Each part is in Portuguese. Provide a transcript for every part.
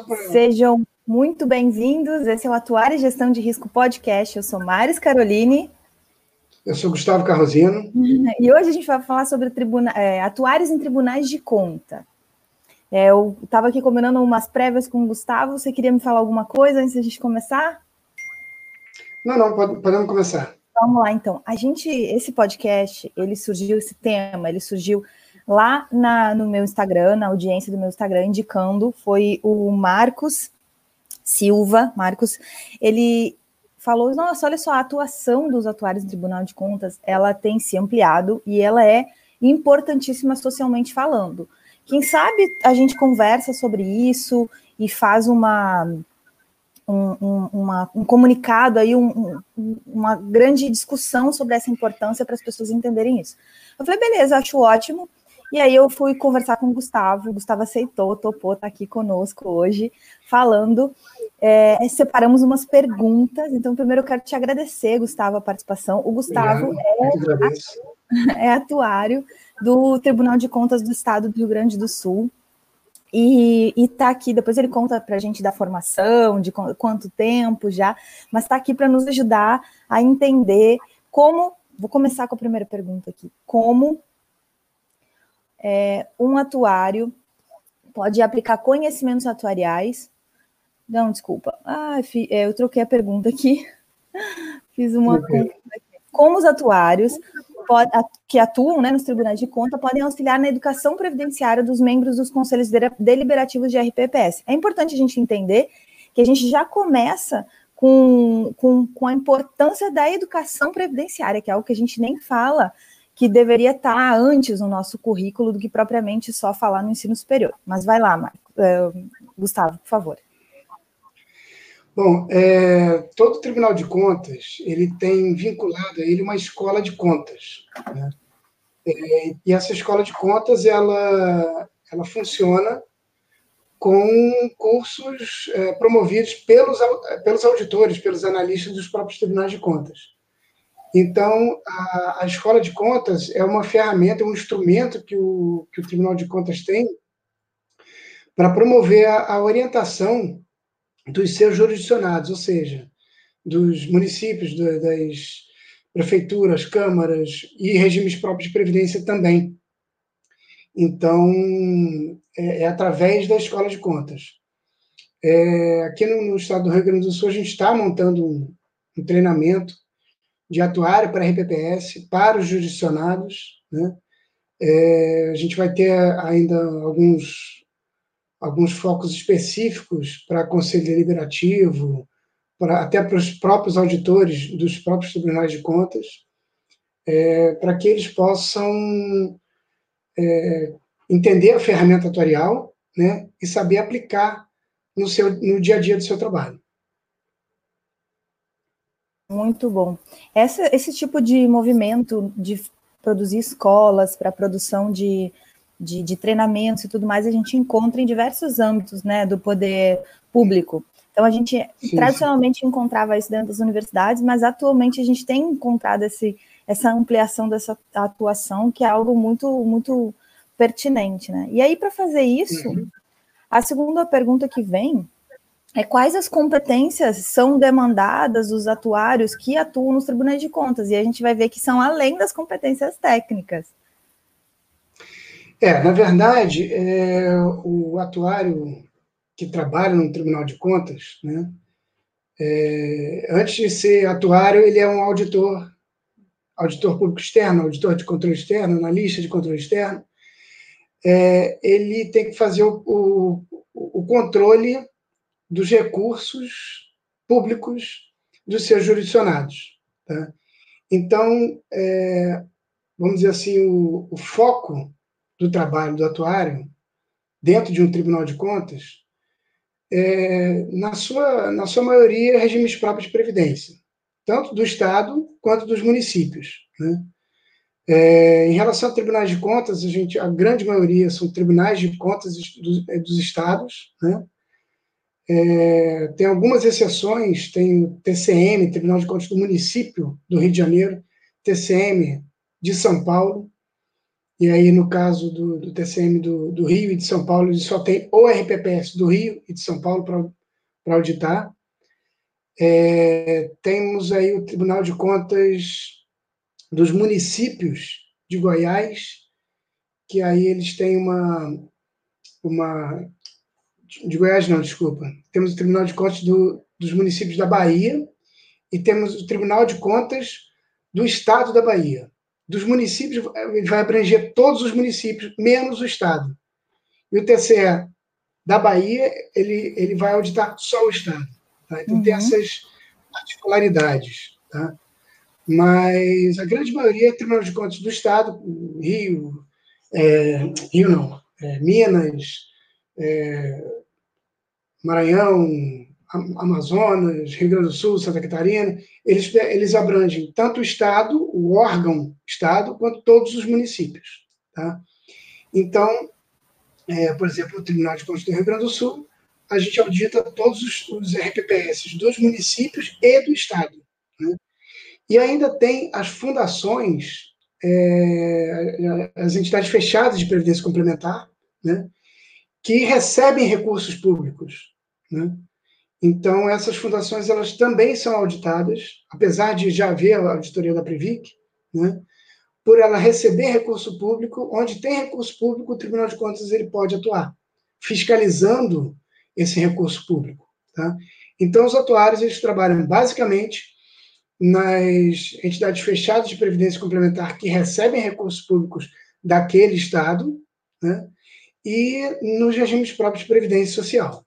pra... Sejam muito bem-vindos. Esse é o Atuar e Gestão de Risco Podcast. Eu sou Maris Caroline. Eu sou Gustavo Carrosino. E hoje a gente vai falar sobre tribuna... É, atuários em tribunais de conta. É, eu estava aqui combinando umas prévias com o Gustavo. Você queria me falar alguma coisa antes da gente começar? Não, não, podemos começar. Vamos lá, então. A gente, esse podcast, ele surgiu, esse tema, ele surgiu lá na, no meu Instagram, na audiência do meu Instagram, indicando, foi o Marcos Silva, Marcos, ele falou, nossa, olha só, a atuação dos atuários no Tribunal de Contas, ela tem se ampliado e ela é importantíssima socialmente falando. Quem sabe a gente conversa sobre isso e faz uma um, um, uma, um comunicado aí, um, uma grande discussão sobre essa importância para as pessoas entenderem isso. Eu falei, beleza, acho ótimo. E aí eu fui conversar com o Gustavo, o Gustavo aceitou, topou, tá aqui conosco hoje, falando. É, separamos umas perguntas. Então, primeiro eu quero te agradecer, Gustavo, a participação. O Gustavo é, é atuário do Tribunal de Contas do Estado do Rio Grande do Sul. E, está aqui, depois ele conta para a gente da formação, de quanto tempo já, mas está aqui para nos ajudar a entender como. Vou começar com a primeira pergunta aqui. Como é, um atuário pode aplicar conhecimentos atuariais. Não, desculpa. Ah, é, eu troquei a pergunta aqui. Fiz uma. Como os atuários que atuam né, nos tribunais de conta podem auxiliar na educação previdenciária dos membros dos conselhos deliberativos de RPPS. É importante a gente entender que a gente já começa com, com, com a importância da educação previdenciária, que é algo que a gente nem fala que deveria estar antes no nosso currículo do que propriamente só falar no ensino superior. Mas vai lá, Marco, uh, Gustavo, por favor. Bom, é, todo Tribunal de Contas ele tem vinculado a ele uma escola de contas. Né? É, e essa escola de contas ela, ela funciona com cursos é, promovidos pelos, pelos auditores, pelos analistas dos próprios tribunais de contas. Então, a, a escola de contas é uma ferramenta, um instrumento que o, que o Tribunal de Contas tem para promover a, a orientação dos seus jurisdicionados, ou seja, dos municípios, das prefeituras, câmaras e regimes próprios de previdência também. Então, é, é através da escola de contas. É, aqui no, no, estado do Rio Grande do Sul, a gente está montando um, um, treinamento de atuário para RPPS, para os jurisdicionados. Né? É, a gente vai ter ainda alguns alguns focos específicos para conselho deliberativo, para, até para os próprios auditores dos próprios tribunais de contas, é, para que eles possam é, entender a ferramenta atuarial né, e saber aplicar no, seu, no dia a dia do seu trabalho. Muito bom. Essa, esse tipo de movimento de produzir escolas para produção de de, de treinamentos e tudo mais, a gente encontra em diversos âmbitos né, do poder público. Então, a gente sim, tradicionalmente sim. encontrava isso dentro das universidades, mas atualmente a gente tem encontrado esse, essa ampliação dessa atuação, que é algo muito, muito pertinente. Né? E aí, para fazer isso, uhum. a segunda pergunta que vem é quais as competências são demandadas dos atuários que atuam nos tribunais de contas, e a gente vai ver que são além das competências técnicas. É, na verdade, é, o atuário que trabalha no Tribunal de Contas, né, é, antes de ser atuário, ele é um auditor, auditor público externo, auditor de controle externo, analista de controle externo. É, ele tem que fazer o, o, o controle dos recursos públicos dos seus jurisdicionados. Tá? Então, é, vamos dizer assim, o, o foco do trabalho do atuário dentro de um tribunal de contas, é, na, sua, na sua maioria, regimes próprios de previdência, tanto do Estado quanto dos municípios. Né? É, em relação a tribunais de contas, a, gente, a grande maioria são tribunais de contas dos, dos estados. Né? É, tem algumas exceções, tem o TCM, Tribunal de Contas do Município do Rio de Janeiro, TCM de São Paulo, e aí, no caso do, do TCM do, do, Rio e de São Paulo, ele só tem o RPPS do Rio e de São Paulo para auditar. É, temos aí o Tribunal de Contas dos municípios de Goiás, que aí eles têm uma. uma de Goiás, não, desculpa. Temos o Tribunal de Contas do, dos municípios da Bahia e temos o Tribunal de Contas do Estado da Bahia dos municípios, ele vai abranger todos os municípios, menos o Estado. E o TCE da Bahia, ele, ele vai auditar só o Estado. Tá? Então, uhum. tem essas particularidades. Tá? Mas a grande maioria é Tribunal de Contas do Estado, Rio, é, Rio não, é, Minas, é, Maranhão, Amazonas, Rio Grande do Sul, Santa Catarina, eles, eles abrangem tanto o Estado, o órgão Estado, quanto todos os municípios. Tá? Então, é, por exemplo, o Tribunal de Contas do Rio Grande do Sul, a gente audita todos os, os RPPS dos municípios e do Estado. Né? E ainda tem as fundações, é, as entidades fechadas de previdência complementar, né? que recebem recursos públicos. Né? Então, essas fundações elas também são auditadas, apesar de já haver a auditoria da Previc, né? por ela receber recurso público, onde tem recurso público, o Tribunal de Contas ele pode atuar, fiscalizando esse recurso público. Tá? Então, os atuários eles trabalham basicamente nas entidades fechadas de previdência complementar que recebem recursos públicos daquele Estado, né? e nos regimes próprios de previdência social.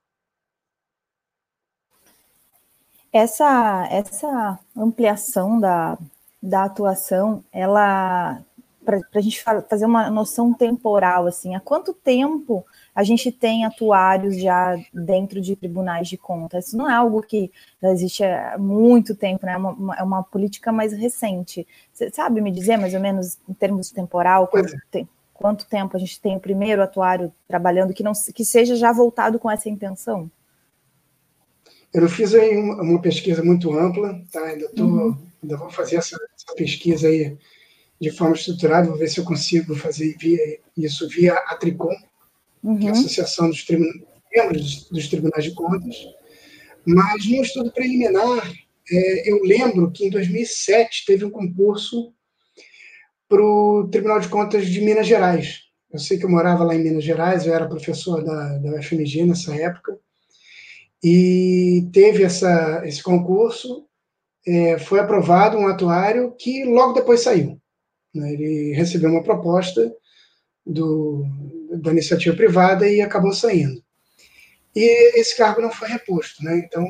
Essa, essa ampliação da, da atuação, ela para a gente fazer uma noção temporal, assim, há quanto tempo a gente tem atuários já dentro de tribunais de contas? Isso não é algo que já existe há muito tempo, né? É uma, é uma política mais recente. Você sabe me dizer, mais ou menos, em termos de temporal, quanto, te, quanto tempo a gente tem o primeiro atuário trabalhando que, não, que seja já voltado com essa intenção? Eu fiz aí uma, uma pesquisa muito ampla, tá? Ainda, tô, uhum. ainda vou fazer essa, essa, pesquisa aí de forma estruturada, vou ver se eu consigo fazer via, isso via a Tricom, uhum. que é a uhum. Associação dos Membros dos Tribunais de Contas. Mas no estudo preliminar, é, eu lembro que em 2007 teve um concurso para o Tribunal de Contas de Minas Gerais. Eu sei que eu morava lá em Minas Gerais, eu era professor da, da UFMG nessa época, e teve essa, esse concurso, é, foi aprovado um atuário que logo depois saiu. Né? Ele recebeu uma proposta do, da iniciativa privada e acabou saindo. E esse cargo não foi reposto. Né? Então,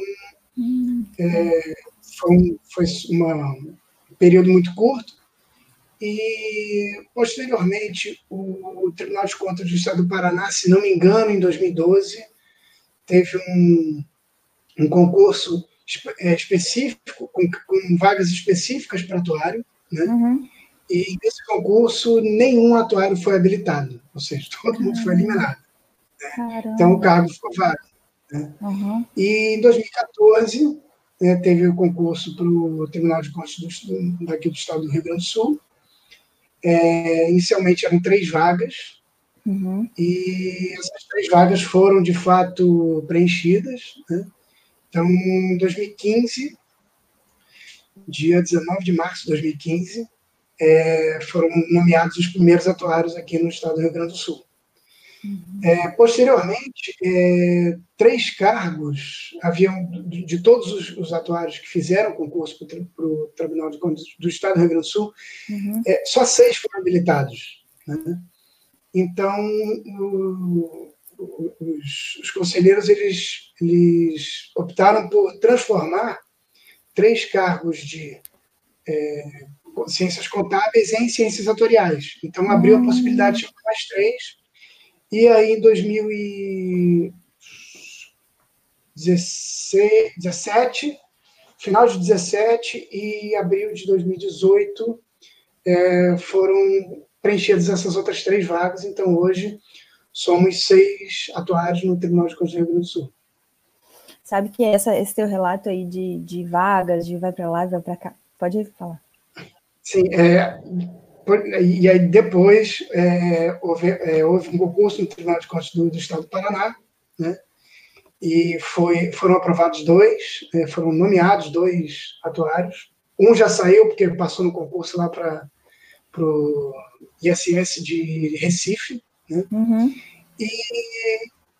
é, foi, um, foi uma, um período muito curto, e, posteriormente, o Tribunal de Contas do Estado do Paraná, se não me engano, em 2012, teve um, um concurso é, específico, com, com, vagas específicas para atuário, né? Uhum. E nesse concurso, nenhum atuário foi habilitado, ou seja, todo mundo foi eliminado. Né? Então, o cargo ficou vago. Né? Uhum. E em 2014, né, teve o concurso para o Tribunal de Contas do, daqui do Estado do Rio Grande do Sul. É, inicialmente eram três vagas, Uhum. E essas três vagas foram, de fato, preenchidas. Né? Então, em 2015, dia 19 de março de 2015, é, foram nomeados os primeiros atuários aqui no estado do Rio Grande do Sul. Uhum. É, posteriormente, é, três cargos haviam, de, de todos os, os, atuários que fizeram concurso para o Tribunal de Contas do Estado do Rio Grande do Sul, uhum. É, só seis foram habilitados. Né? Então, o, os, os, conselheiros eles, eles optaram por transformar três cargos de é, ciências contábeis em ciências atuariais. Então, abriu a possibilidade de mais três. E aí, em 2017, final de 17 e abril de 2018, é, foram preenchidas essas outras três vagas, então hoje somos seis atuários no Tribunal de Contas do Rio Grande do Sul. Sabe que essa, esse teu relato aí de, de vagas, de vai para lá, vai para cá, pode falar. Sim, é, e aí depois é, houve, é, houve, um concurso no Tribunal de Contas do, do Estado do Paraná, né? e foi, foram aprovados dois, é, foram nomeados dois atuários. Um já saiu, porque passou no concurso lá para o ISS de Recife. Né? Uhum. E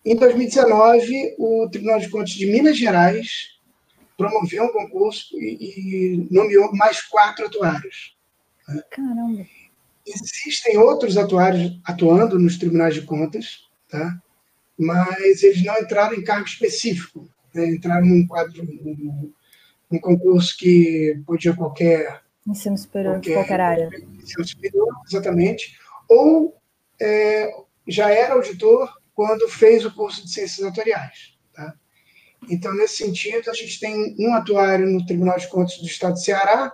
em 2019, o Tribunal de Contas de Minas Gerais promoveu um concurso e, e nomeou mais quatro atuários. Né? Caramba! Existem outros atuários atuando nos tribunais de contas, tá? mas eles não entraram em cargo específico, né? entraram num quadro, num, num, concurso que podia qualquer. Ensino superior qualquer, qualquer área. Ensino superior, exatamente. Ou é, já era auditor quando fez o curso de ciências atuariais. Tá? Então, nesse sentido, a gente tem um atuário no Tribunal de Contas do Estado de Ceará,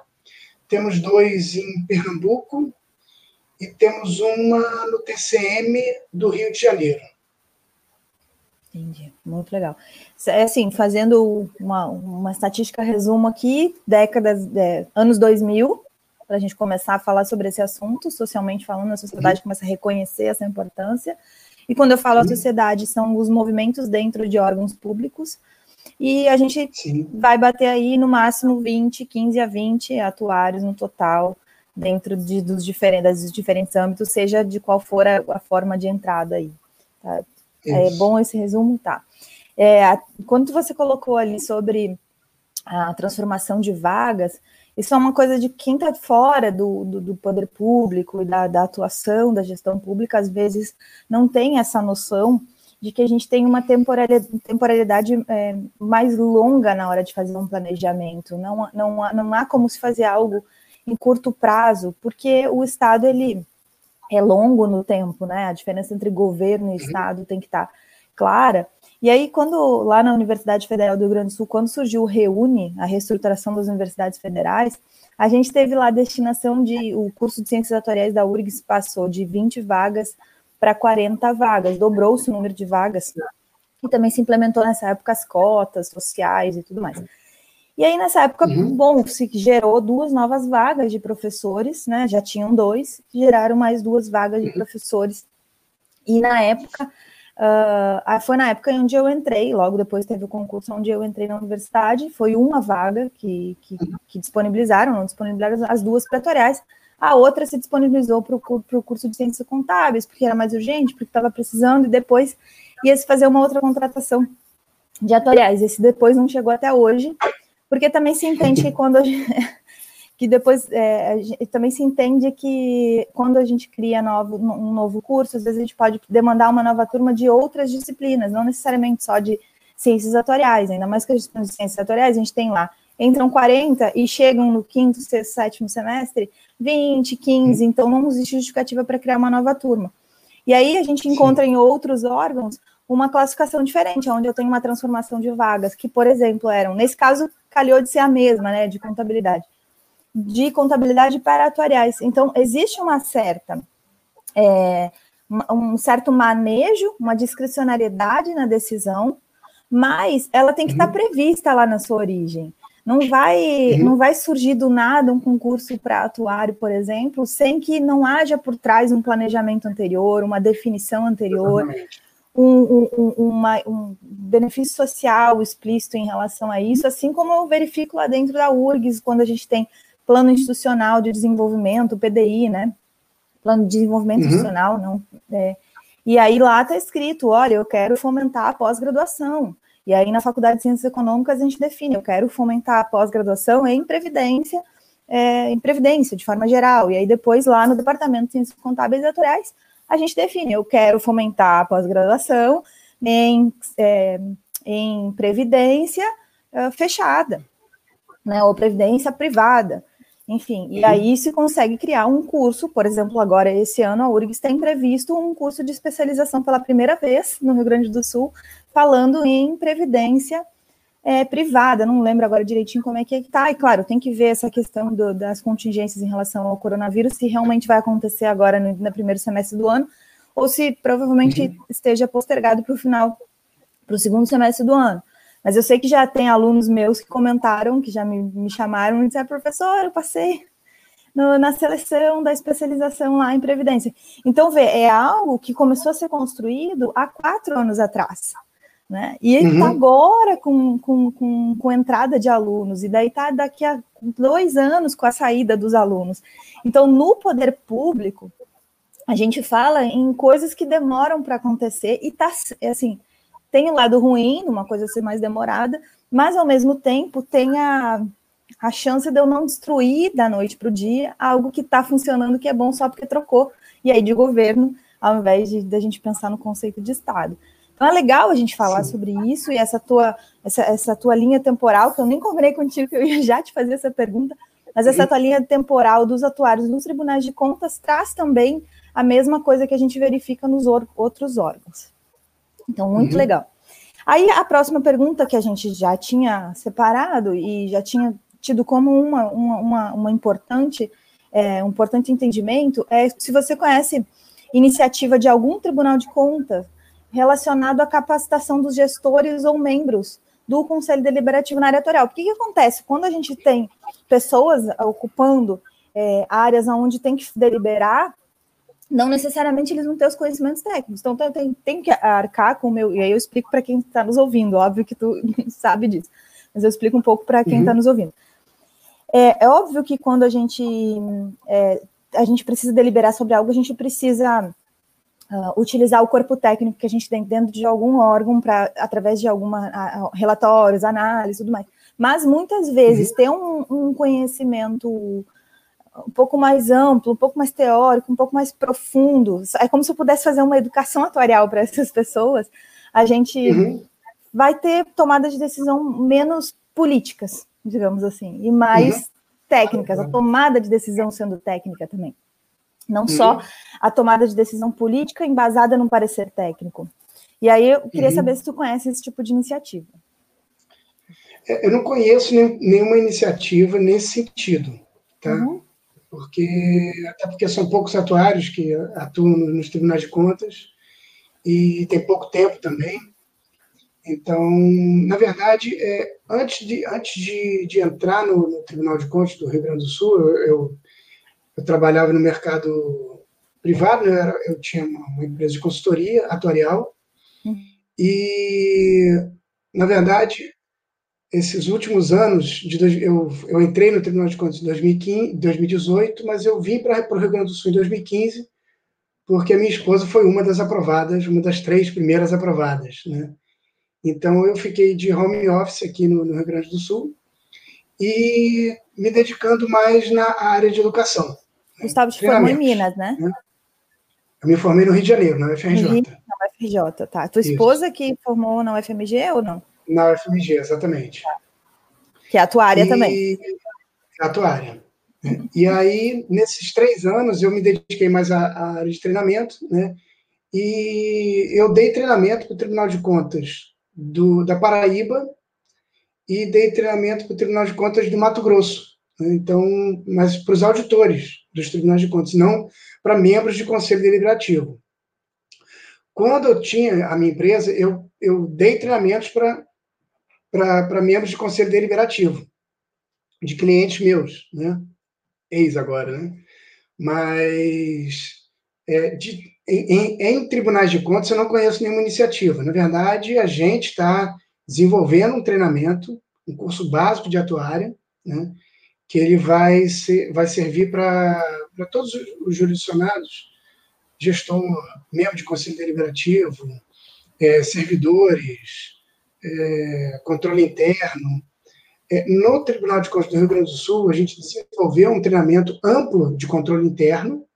temos dois em Pernambuco e temos uma no TCM do Rio de Janeiro. Entendi, muito legal. É assim, fazendo uma, uma estatística resumo aqui, décadas, é, anos 2000, para a gente começar a falar sobre esse assunto, socialmente falando, a sociedade uhum. começa a reconhecer essa importância. E quando eu falo a sociedade, são os movimentos dentro de órgãos públicos, e a gente Sim. vai bater aí no máximo 20, 15 a 20 atuários no total, dentro de, dos, diferentes, dos diferentes âmbitos, seja de qual for a, a forma de entrada aí. Tá? É bom esse resumo? Tá. É, quando você colocou ali sobre a transformação de vagas, isso é uma coisa de quem está fora do, do, do, poder público e da, da, atuação da gestão pública, às vezes não tem essa noção de que a gente tem uma temporalidade, temporalidade é, mais longa na hora de fazer um planejamento. Não, não, não há como se fazer algo em curto prazo, porque o Estado ele é longo no tempo, né? A diferença entre governo e uhum. Estado tem que estar clara. E aí, quando lá na Universidade Federal do Rio Grande do Sul, quando surgiu o Reúne, a reestruturação das universidades federais, a gente teve lá a destinação de o curso de Ciências Atuariais da URGS passou de 20 vagas para 40 vagas, dobrou-se o número de vagas. E também se implementou nessa época as cotas sociais e tudo mais. E aí, nessa época, uhum. bom, se gerou duas novas vagas de professores, né? Já tinham dois, geraram mais duas vagas de uhum. professores. E na época, uh, foi na época onde eu entrei, logo depois teve o concurso onde eu entrei na universidade, foi uma vaga que, que, uhum. que disponibilizaram, não disponibilizaram as duas pretoriais, a outra se disponibilizou para o curso de ciências contábeis, porque era mais urgente, porque estava precisando, e depois ia se fazer uma outra contratação de atuariais. Esse depois não chegou até hoje, porque também se entende que quando a gente, que depois é, também se entende que quando a gente cria novo, um novo curso, às vezes a gente pode demandar uma nova turma de outras disciplinas, não necessariamente só de ciências atuariais, ainda mais que as disciplinas de ciências atuariais, a gente tem lá entram 40 e chegam no quinto, sexto, sétimo semestre 20, 15, então não existe justificativa para criar uma nova turma. E aí a gente encontra Sim. em outros órgãos uma classificação diferente, onde eu tenho uma transformação de vagas, que, por exemplo, eram, nesse caso, calhou de ser a mesma, né, de contabilidade, de contabilidade para atuariais. Então, existe uma certa, é, um certo manejo, uma discricionariedade na decisão, mas ela tem que estar uhum. prevista lá na sua origem. Não vai, uhum. não vai surgir do nada um concurso para atuário, por exemplo, sem que não haja por trás um planejamento anterior, uma definição anterior, um, um, uma, um, benefício social explícito em relação a isso, assim como eu verifico lá dentro da URGS, quando a gente tem plano institucional de desenvolvimento, PDI, né? Plano de desenvolvimento uhum. institucional, não. É, e aí lá está escrito: olha, eu quero fomentar a pós-graduação. E aí, na Faculdade de Ciências Econômicas, a gente define, eu quero fomentar a pós-graduação em Previdência, é, em Previdência, de forma geral. E aí, depois, lá no Departamento de Ciências Contábeis e Atuariais, a gente define, eu quero fomentar a pós-graduação em, é, em Previdência é, fechada, né, ou Previdência privada. Enfim, e aí se consegue criar um curso, por exemplo, agora esse ano a URGS tem previsto um curso de especialização pela primeira vez no Rio Grande do Sul falando em previdência é, privada, não lembro agora direitinho como é que está, e claro, tem que ver essa questão do, das contingências em relação ao coronavírus, se realmente vai acontecer agora no, no primeiro semestre do ano, ou se provavelmente uhum. esteja postergado para o final, para o segundo semestre do ano. Mas eu sei que já tem alunos meus que comentaram, que já me, me chamaram e disseram, professor, eu passei no, na seleção da especialização lá em Previdência. Então, vê, é algo que começou a ser construído há quatro anos atrás. Né? E ele está uhum. agora com, com, com, com, entrada de alunos, e daí está daqui a dois anos com a saída dos alunos. Então, no poder público, a gente fala em coisas que demoram para acontecer, e tá assim, tem o lado ruim, uma coisa ser mais demorada, mas ao mesmo tempo tem a, a chance de eu não destruir da noite para o dia algo que está funcionando, que é bom só porque trocou, e aí de governo, ao invés de, de a gente pensar no conceito de Estado. Então é legal a gente falar Sim. sobre isso e essa tua, essa, essa tua linha temporal, que eu nem combinei contigo, que eu ia já te fazer essa pergunta, mas essa tua linha temporal dos atuários nos tribunais de contas traz também a mesma coisa que a gente verifica nos outros órgãos. Então, muito uhum. legal. Aí a próxima pergunta que a gente já tinha separado e já tinha tido como uma, uma, uma, uma importante, é, um importante entendimento é se você conhece iniciativa de algum tribunal de contas relacionado à capacitação dos gestores ou membros do Conselho Deliberativo na área atuarial. O que, que acontece? Quando a gente tem pessoas ocupando é, áreas onde tem que deliberar, não necessariamente eles vão ter os conhecimentos técnicos. Então, tem, tem que arcar com o meu. E aí eu explico para quem está nos ouvindo, óbvio que tu sabe disso, mas eu explico um pouco para quem está uhum. nos ouvindo. É, é, óbvio que quando a gente, é, a gente precisa deliberar sobre algo, a gente precisa uh, utilizar o corpo técnico que a gente tem dentro de algum órgão para através de alguma relatórios, análise, tudo mais. Mas muitas vezes uhum. ter um, um conhecimento um pouco mais amplo, um pouco mais teórico, um pouco mais profundo. É como se eu pudesse fazer uma educação atuarial para essas pessoas. A gente uhum. vai ter tomadas de decisão menos políticas, digamos assim, e mais uhum. técnicas. A tomada de decisão sendo técnica também. Não uhum. só a tomada de decisão política embasada num parecer técnico. E aí eu queria uhum. saber se tu conhece esse tipo de iniciativa. É, eu não conheço nenhuma iniciativa nesse sentido, tá? Uhum porque até porque são poucos atuários que atuam nos tribunais de contas e tem pouco tempo também. Então, na verdade, é, antes, de, antes de, de entrar no, no, Tribunal de Contas do Rio Grande do Sul, eu, eu, eu trabalhava no mercado privado, eu, era, eu tinha uma, uma, empresa de consultoria atuarial, uhum. e, na verdade, esses últimos anos, de, eu, eu entrei no Tribunal de Contas em 2015, 2018, mas eu vim para o Rio Grande do Sul em 2015, porque a minha esposa foi uma das aprovadas, uma das três primeiras aprovadas. Né? Então, eu fiquei de home office aqui no, no Rio Grande do Sul e me dedicando mais na área de educação. Gustavo, te formou em Minas, né? né? Eu me formei no Rio de Janeiro, na UFRJ. Na UFRJ, tá. Tua esposa Isso. que formou na UFMG ou não? Na UFMG, exatamente. Que é a tua área e... também. É a tua área. E aí, nesses três anos, eu me dediquei mais à, à área de treinamento, né? E eu dei treinamento para o Tribunal de Contas do, da Paraíba e dei treinamento para o Tribunal de Contas do Mato Grosso. Né? Então, mas para os auditores dos tribunais de contas, não para membros de conselho deliberativo. Quando eu tinha a minha empresa, eu, eu dei treinamentos para membros de conselho deliberativo, de clientes meus, né? Ex agora, né? Mas é, de, em, em, tribunais de contas eu não conheço nenhuma iniciativa. Na verdade, a gente está desenvolvendo um treinamento, um curso básico de atuária, né? Que ele vai, ser, vai servir para todos os jurisdicionados, gestor, membro de conselho deliberativo, é, servidores, é, controle interno. É, no Tribunal de Contas do Rio Grande do Sul, a gente desenvolveu um treinamento amplo de controle interno,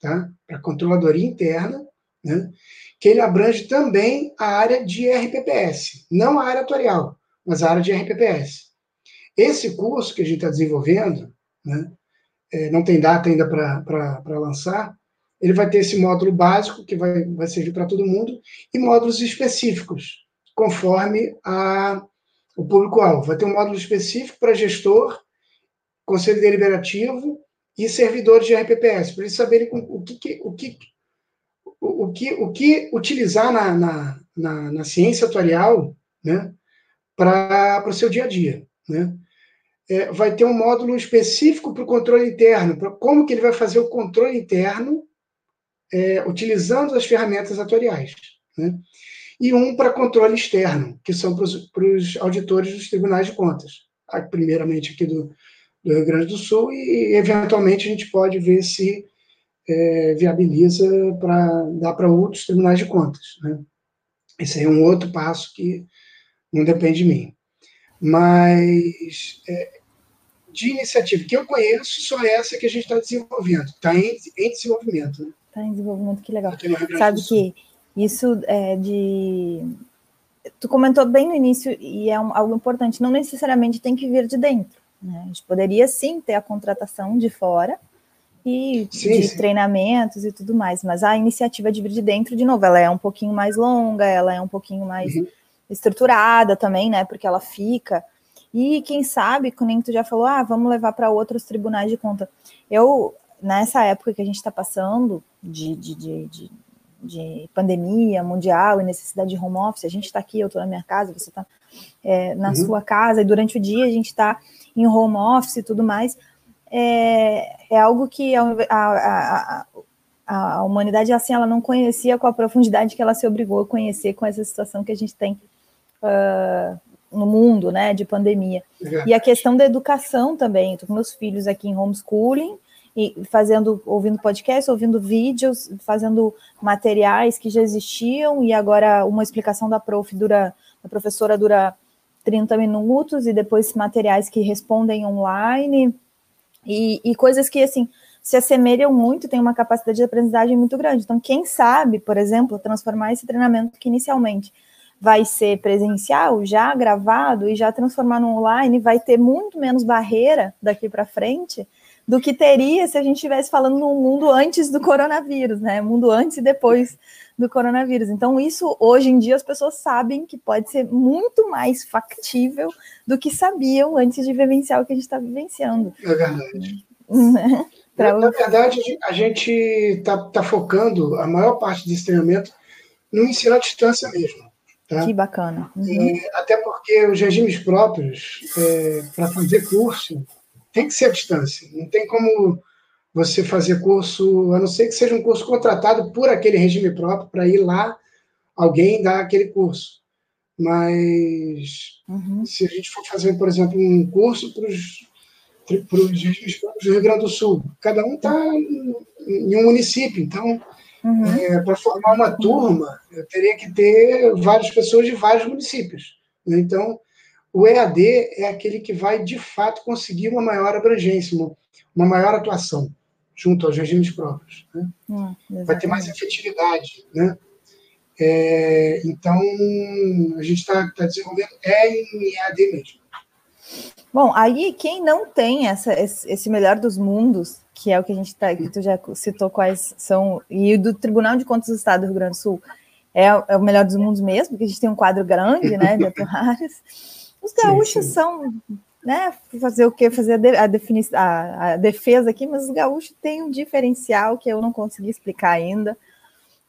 tá? para controladoria interna, né? que ele abrange também a área de RPPS, não a área atuarial, mas a área de RPPS. Esse curso que a gente está desenvolvendo, né? É, não tem data ainda para lançar, ele vai ter esse módulo básico, que vai, vai servir para todo mundo, e módulos específicos, conforme a, o público-alvo. Vai ter um módulo específico para gestor, conselho deliberativo e servidores de RPPS, para eles saberem o que, o que, o que, o que utilizar na, na, na, na ciência atuarial né, para o seu dia a dia. Né? É, vai ter um módulo específico para o controle interno, para como que ele vai fazer o controle interno é, utilizando as ferramentas atuariais. Né? E um para controle externo, que são para os auditores dos tribunais de contas, primeiramente aqui do, do Rio Grande do Sul, e eventualmente a gente pode ver se é, viabiliza para dar para outros tribunais de contas. Né? Esse é um outro passo que não depende de mim. Mas é, de iniciativa que eu conheço, só essa que a gente está desenvolvendo. Está em, em, desenvolvimento. Está né? Tá em desenvolvimento, que legal. Sabe que isso é de. Tu comentou bem no início, e é um, algo importante, não necessariamente tem que vir de dentro. Né? A gente poderia sim ter a contratação de fora, e sim, de sim. treinamentos e tudo mais. Mas a iniciativa de vir de dentro, de novo, ela é um pouquinho mais longa, ela é um pouquinho mais uhum. Estruturada também, né? Porque ela fica. E quem sabe, como nem tu já falou, ah, vamos levar para outros tribunais de conta. Eu, nessa época que a gente está passando de, de, de, de, de pandemia mundial e necessidade de home office, a gente está aqui, eu estou na minha casa, você está é, na uhum. sua casa, e durante o dia a gente está em home office e tudo mais é, é algo que a, a, a, a, humanidade assim ela não conhecia com a profundidade que ela se obrigou a conhecer com essa situação que a gente tem uh, no mundo, né, de pandemia. É. E a questão da educação também. Estou com meus filhos aqui em homeschooling e fazendo, ouvindo podcast, ouvindo vídeos, fazendo materiais que já existiam e agora uma explicação da prof dura, da professora dura 30 minutos e depois materiais que respondem online. E, e coisas que, assim, se assemelham muito, tem uma capacidade de aprendizagem muito grande. Então, quem sabe, por exemplo, transformar esse treinamento que inicialmente vai ser presencial, já gravado, e já transformar no online, vai ter muito menos barreira daqui para frente do que teria se a gente estivesse falando no mundo antes do coronavírus, né? Mundo antes e depois do coronavírus. Então, isso hoje em dia as pessoas sabem que pode ser muito mais factível do que sabiam antes de vivenciar o que a gente está vivenciando. É verdade. Né? pra... Na verdade, a gente está tá focando a maior parte desse treinamento no ensino à distância mesmo. Tá? Que bacana. Uhum. É, até porque os regimes próprios, é, para fazer curso, tem que ser à distância. Não tem como você fazer curso, a não ser que seja um curso contratado por aquele regime próprio para ir lá alguém dar aquele curso. Mas uhum. se a gente for fazer, por exemplo, um curso para os regimes próprios do Rio Grande do Sul, cada um está em um município, então uhum. é, para formar uma turma, eu teria que ter várias pessoas de vários municípios. Né? Então, o EAD é aquele que vai, de fato, conseguir uma maior abrangência, uma, uma maior atuação junto aos regimes próprios. Né? Hum, vai ter mais efetividade. Né? É, então, a gente está tá desenvolvendo é em EAD mesmo. Bom, aí quem não tem essa, esse melhor dos mundos, que é o que a gente está, que tu já citou quais são, e do Tribunal de Contas do Estado do Rio Grande do Sul, é, é o melhor dos mundos mesmo, porque a gente tem um quadro grande, né, de atuários. Os gaúchos sim, sim. são né, fazer o quê? Fazer a, defini a, a, defesa aqui, mas os gaúchos têm um diferencial que eu não consegui explicar ainda.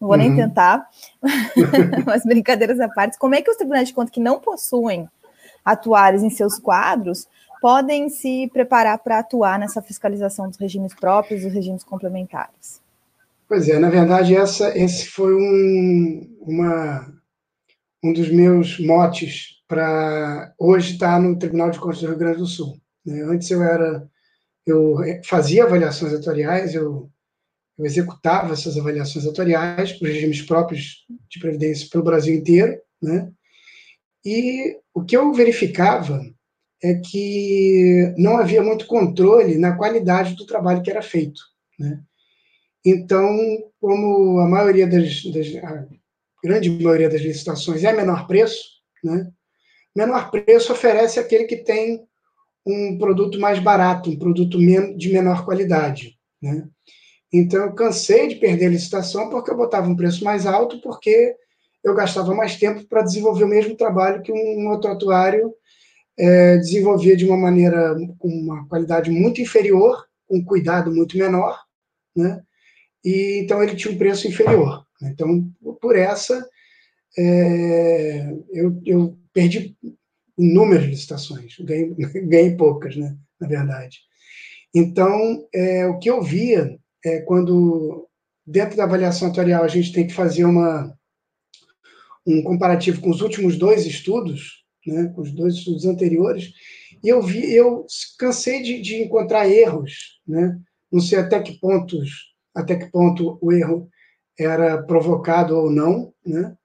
Não vou uhum. nem tentar, mas brincadeiras à parte. Como é que os tribunais de contas que não possuem atuários em seus quadros podem se preparar para atuar nessa fiscalização dos regimes próprios dos regimes complementares? Pois é, na verdade, essa, esse foi um, uma, um dos meus motes para hoje estar no Tribunal de Contas do Rio Grande do Sul. Né? Antes eu era, eu fazia avaliações atuariais, eu, eu executava essas avaliações atuariais para os regimes próprios de previdência pelo Brasil inteiro, né? E o que eu verificava é que não havia muito controle na qualidade do trabalho que era feito, né? Então, como a maioria das, das a grande maioria das licitações é menor preço, né? menor preço oferece aquele que tem um produto mais barato, um produto de menor qualidade. Né? Então, eu cansei de perder a licitação porque eu botava um preço mais alto, porque eu gastava mais tempo para desenvolver o mesmo trabalho que um outro atuário é, desenvolvia de uma maneira com uma qualidade muito inferior, com um cuidado muito menor, né? E então ele tinha um preço inferior. Então, por essa, é, eu, eu perdi inúmeras licitações, ganhei, ganhei poucas, né, na verdade. Então, é, o que eu via é quando, dentro da avaliação atuarial, a gente tem que fazer uma, um comparativo com os últimos dois estudos, né, com os dois estudos anteriores, e eu vi, eu cansei de, de encontrar erros, né, não sei até que pontos, até que ponto o erro era provocado ou não, né,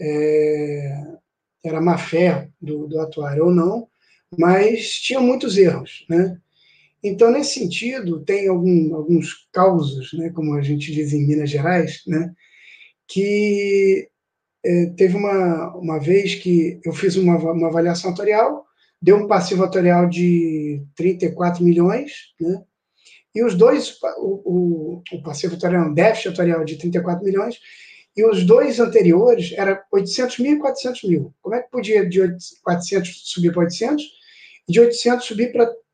é, era má fé do, do atuário ou não, mas tinha muitos erros, né? Então, nesse sentido, tem algum, alguns causos, né, como a gente diz em Minas Gerais, né, que é, teve uma, uma vez que eu fiz uma, uma avaliação atorial, deu um passivo atorial de 34 milhões, né, e os dois, o, o, o passivo atorial, um déficit atorial de 34 milhões, e os dois anteriores era 800 mil e 400 mil. Como é que podia de 400 subir para 800 e de 800 subir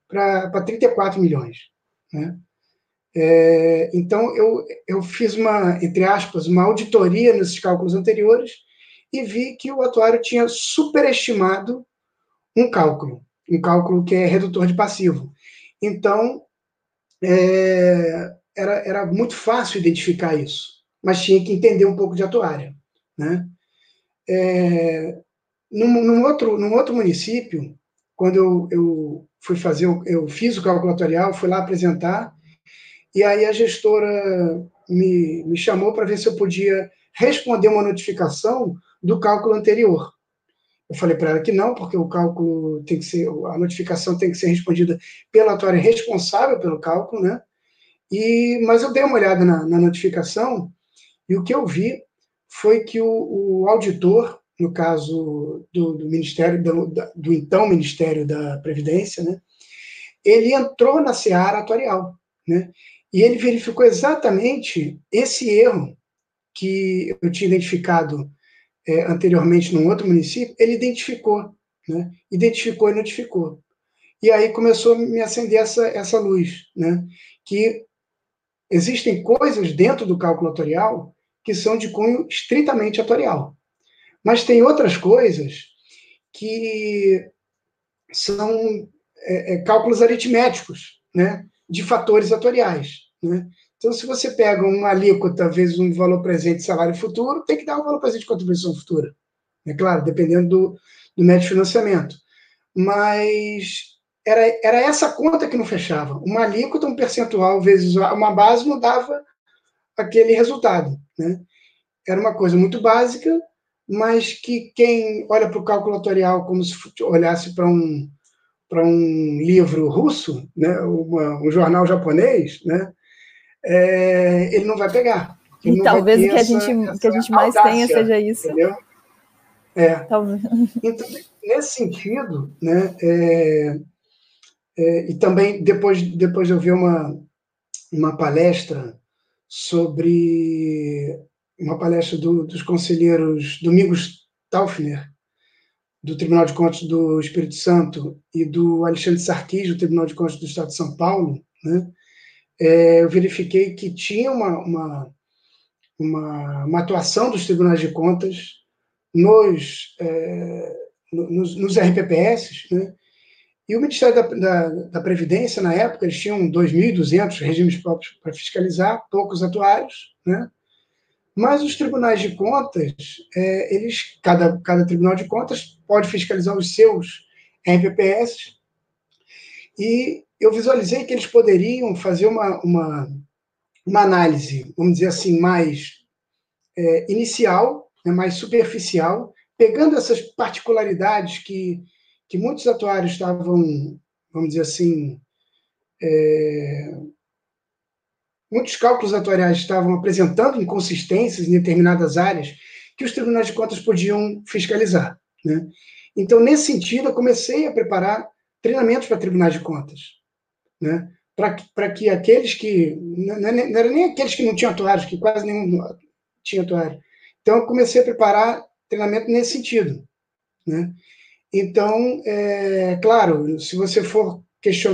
para 34 milhões? Né? É, então, eu, eu fiz uma, entre aspas, uma auditoria nesses cálculos anteriores e vi que o atuário tinha superestimado um cálculo, um cálculo que é redutor de passivo. Então, é, era, era muito fácil identificar isso mas tinha que entender um pouco de atuária. Né? É, num, num, outro, num outro município, quando eu, eu fui fazer, eu fiz o calculatorial, fui lá apresentar, e aí a gestora me, me chamou para ver se eu podia responder uma notificação do cálculo anterior. Eu falei para ela que não, porque o cálculo tem que ser, a notificação tem que ser respondida pela atuária responsável pelo cálculo, né? E, mas eu dei uma olhada na, na notificação e o que eu vi foi que o, o auditor, no caso do, do Ministério, do, do, então Ministério da Previdência, né, ele entrou na seara atuarial, né, e ele verificou exatamente esse erro que eu tinha identificado é, anteriormente num outro município, ele identificou, né, identificou e notificou. E aí começou a me acender essa, essa luz, né, que existem coisas dentro do cálculo atorial que são de cunho estritamente atorial. Mas tem outras coisas que são é, é, cálculos aritméticos, né, de fatores atoriais. Né? Então, se você pega uma alíquota vezes um valor presente salário futuro, tem que dar um valor presente de contribuição futura. É claro, dependendo do, do médio de financiamento. Mas era, era essa conta que não fechava. Uma alíquota, um percentual vezes uma base não dava aquele resultado. Né? Era uma coisa muito básica, mas que quem olha para o cálculo atorial como se olhasse para um, para um livro russo, né? Uma, um jornal japonês, né? É, ele não vai pegar. Ele e talvez o que, essa, a gente, que a gente mais audácia, tenha seja isso. Entendeu? É. Talvez. Então, nesse sentido, né, é, é, e também depois, depois eu vi uma, uma palestra sobre uma palestra do, dos conselheiros Domingos Taufner, do Tribunal de Contas do Espírito Santo, e do Alexandre Sarquis, do Tribunal de Contas do Estado de São Paulo, né? É, eu verifiquei que tinha uma, uma, uma, uma, atuação dos tribunais de contas nos, é, nos, nos RPPS, né? E o Ministério da, da, da, Previdência, na época, eles tinham 2.200 regimes próprios para fiscalizar, poucos atuários, né? Mas os tribunais de contas, é, eles, cada, cada tribunal de contas pode fiscalizar os seus RPPS, e eu visualizei que eles poderiam fazer uma, uma, uma análise, vamos dizer assim, mais é, inicial, né, mais superficial, pegando essas particularidades que que muitos atuários estavam, vamos dizer assim, é, muitos cálculos atuariais estavam apresentando inconsistências em determinadas áreas que os tribunais de contas podiam fiscalizar. Né? Então, nesse sentido, eu comecei a preparar treinamentos para tribunais de contas, né? para que aqueles que. Não, não era nem aqueles que não tinham atuários, que quase nenhum tinha atuário. Então, eu comecei a preparar treinamento nesse sentido. Né? Então, é, claro, se você for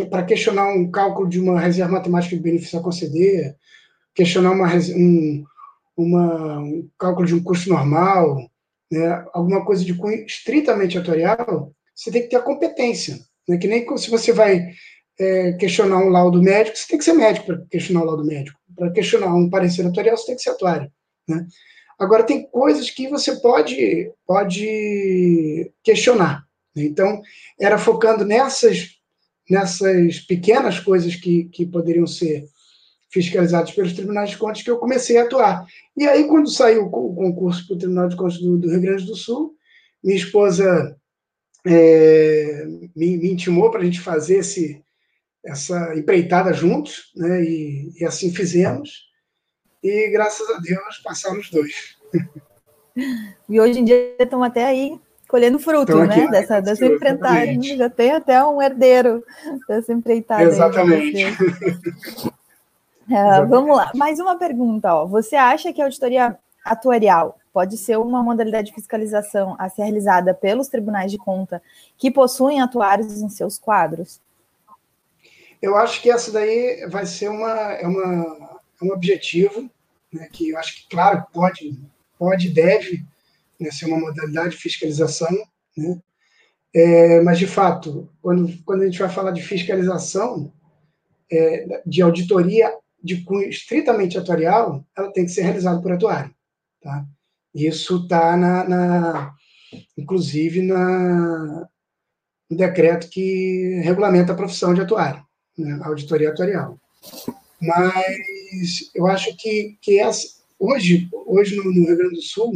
para questionar um cálculo de uma reserva matemática de benefício a conceder, questionar uma, um, uma, um cálculo de um custo normal, né, alguma coisa de cunho estritamente atorial, você tem que ter a competência. Né? Que nem se você vai é, questionar um laudo médico, você tem que ser médico para questionar o laudo médico. Para questionar um parecer atuarial, você tem que ser atuário. Né? Agora, tem coisas que você pode, pode questionar. Né? Então, era focando nessas, nessas pequenas coisas que, que poderiam ser fiscalizadas pelos tribunais de contas que eu comecei a atuar. E aí, quando saiu o concurso para o Tribunal de Contas do, do Rio Grande do Sul, minha esposa é, me, me, intimou para a gente fazer esse, essa empreitada juntos, né? E, e, assim fizemos. E graças a Deus passamos dois. E hoje em dia estão até aí colhendo fruto, né? Aqui, dessa, dessa empreitada. Já tem até um herdeiro dessa empreitada. Exatamente. É, vamos lá, mais uma pergunta. Ó. Você acha que a auditoria atuarial pode ser uma modalidade de fiscalização a ser realizada pelos tribunais de conta que possuem atuários em seus quadros? Eu acho que essa daí vai ser uma, é uma, é um objetivo, né, que eu acho que, claro, pode, pode e deve né, ser uma modalidade de fiscalização, né, é, mas, de fato, quando, quando a gente vai falar de fiscalização, é, de auditoria de cunho estritamente atuarial, ela tem que ser realizada por atuário. Tá? Isso está, na, na, inclusive, na, no decreto que regulamenta a profissão de atuário, né? auditoria atuarial. Mas eu acho que, que essa, hoje, hoje no, no, Rio Grande do Sul,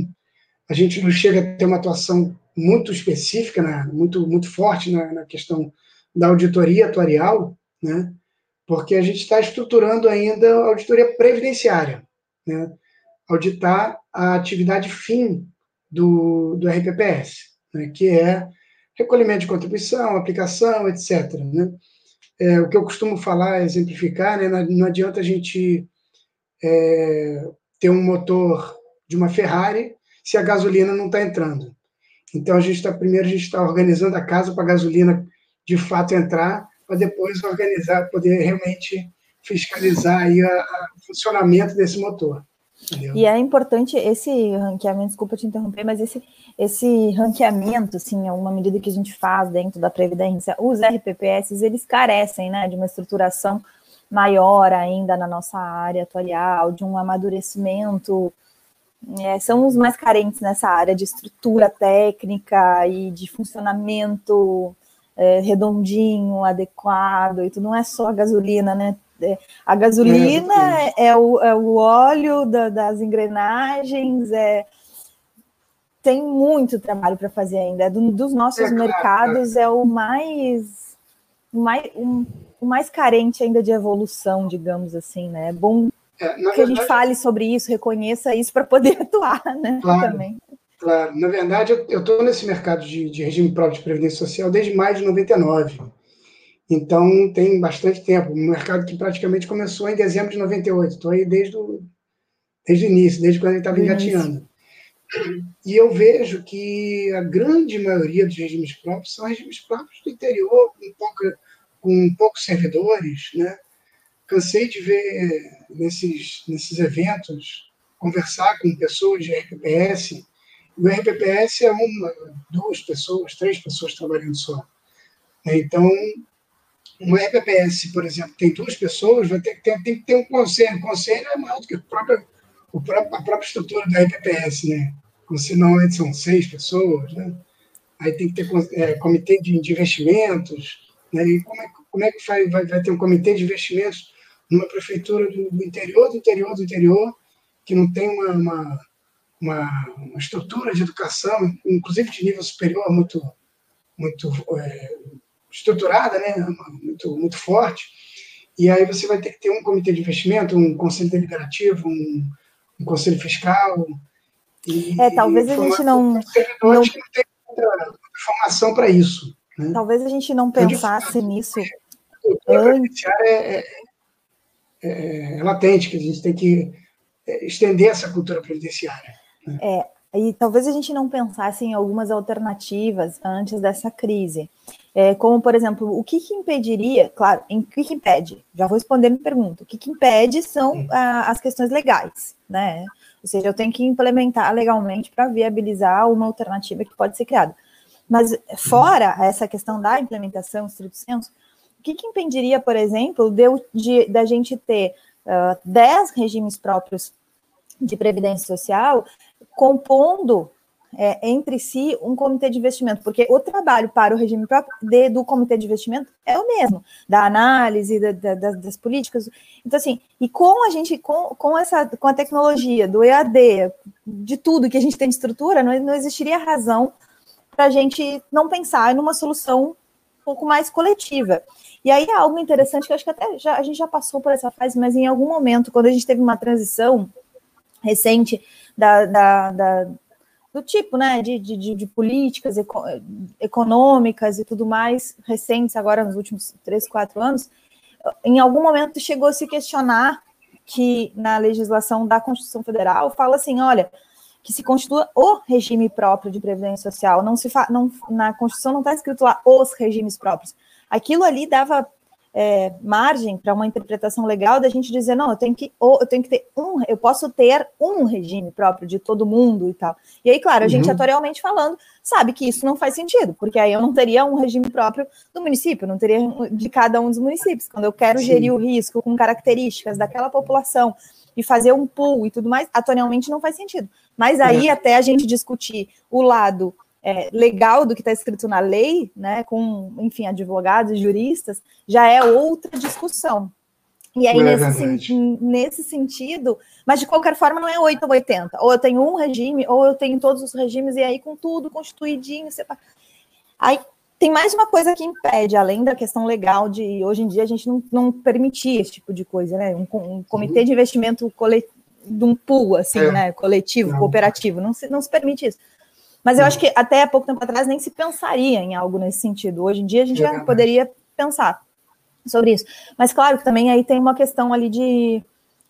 a gente não chega a ter uma atuação muito específica, né? muito, muito forte na, na questão da auditoria atuarial, né? porque a gente está estruturando ainda a auditoria previdenciária, né? auditar a atividade fim do, do RPPS, né? que é recolhimento de contribuição, aplicação, etc. Né? É, o que eu costumo falar, exemplificar, né? não, adianta a gente é, ter um motor de uma Ferrari se a gasolina não está entrando. Então, a gente está, primeiro, a gente está organizando a casa para a gasolina de fato entrar, para depois organizar, poder realmente fiscalizar aí o funcionamento desse motor. Entendeu? E é importante esse ranqueamento, desculpa te interromper, mas esse, esse ranqueamento, assim, é uma medida que a gente faz dentro da Previdência, os RPPS, eles carecem, né, de uma estruturação maior ainda na nossa área atuarial, de um amadurecimento, é, são os mais carentes nessa área de estrutura técnica e de funcionamento é, redondinho, adequado, e tudo não é só a gasolina, né? É, a gasolina é, é, o, é o óleo da, das engrenagens, é, tem muito trabalho para fazer ainda. Do, dos nossos é, mercados é o mais, o mais, um, o mais carente ainda de evolução, digamos assim, né? É bom é, que verdade, a gente fale sobre isso, reconheça isso para poder atuar, né? Claro. Também. Claro, na verdade, eu estou nesse mercado de, de, regime próprio de previdência social desde maio de 99. Então, tem bastante tempo. Um mercado que praticamente começou em dezembro de 98. Estou aí desde o, desde o início, desde quando ele estava engatinhando. E eu vejo que a grande maioria dos regimes próprios são regimes próprios do interior, com, pouca, com poucos servidores. Né? Cansei de ver nesses, nesses eventos, conversar com pessoas de RPPS, o RPPS é uma, duas pessoas, três pessoas trabalhando só. Então, um RPPS, por exemplo, tem duas pessoas, vai ter ter, tem que ter um conselho. O conselho é maior do que a própria, a própria estrutura do RPPS, né? Se não são seis pessoas, né? Aí tem que ter é, comitê de, de investimentos, né? E como é, como é que vai, vai, vai, ter um comitê de investimentos numa prefeitura do, do interior, do interior, do interior, que não tem uma, uma uma, uma estrutura de educação, inclusive de nível superior, muito, muito é, estruturada, né? muito, muito forte. E aí você vai ter que ter um comitê de investimento, um conselho deliberativo, um, um conselho fiscal. E, é, talvez a gente não. Não, não tem muita formação para isso. Né? Talvez a gente não então, pensasse nisso. Antes. É, é, é, é, latente, que a gente tem que é, estender essa cultura previdenciária. É, e talvez a gente não pensasse em algumas alternativas antes dessa crise. É, como, por exemplo, o que, que impediria, claro, em que, que impede? Já vou responder a pergunta. O que, que impede são ah, as questões legais, né? Ou seja, eu tenho que implementar legalmente para viabilizar uma alternativa que pode ser criada. Mas fora essa questão da implementação, estrito senso, o que, que impediria, por exemplo, de, de, da gente ter uh, 10 regimes próprios de previdência social compondo é, entre si um comitê de investimento, porque o trabalho para o regime próprio de, do comitê de investimento é o mesmo, da análise da, da, das políticas. Então, assim, e com a gente, com, com essa, com a tecnologia do EAD, de tudo que a gente tem de estrutura, não, não existiria razão para a gente não pensar numa solução pouco mais coletiva. E aí é algo interessante que acho que até já, a gente já passou por essa fase, mas em algum momento, quando a gente teve uma transição recente da, da, da do tipo, né, de, de, de políticas eco, econômicas e tudo mais recentes, agora nos últimos três, quatro anos, em algum momento chegou a se questionar que na legislação da Constituição Federal fala assim, olha, que se constitua o regime próprio de previdência social, não se fa, não, na Constituição não está escrito lá os regimes próprios. Aquilo ali dava é, margem para uma interpretação legal da gente dizer, não, eu tenho que, eu tenho que ter um, eu posso ter um regime próprio de todo mundo e tal. E aí, claro, a gente uhum. atorialmente falando, sabe que isso não faz sentido, porque aí eu não teria um regime próprio do município, não teria de cada um dos municípios. Quando eu quero Sim. gerir o risco com características daquela população e fazer um pool e tudo mais, atorialmente não faz sentido. Mas aí, é. até a gente discutir o lado é, legal do que está escrito na lei, né, com, enfim, advogados, juristas, já é outra discussão. E aí, é nesse, nesse sentido, mas de qualquer forma não é 8 ou 80. Ou eu tenho um regime, ou eu tenho todos os regimes, e aí com tudo constituidinho. Separado. Aí tem mais uma coisa que impede, além da questão legal de hoje em dia a gente não, não permitir esse tipo de coisa, né? Um, um comitê uhum. de investimento coletivo, de um pool, assim, é. né? Coletivo, não. cooperativo, não se, não se permite isso. Mas eu acho que até pouco tempo atrás nem se pensaria em algo nesse sentido. Hoje em dia a gente já poderia pensar sobre isso. Mas claro que também aí tem uma questão ali de,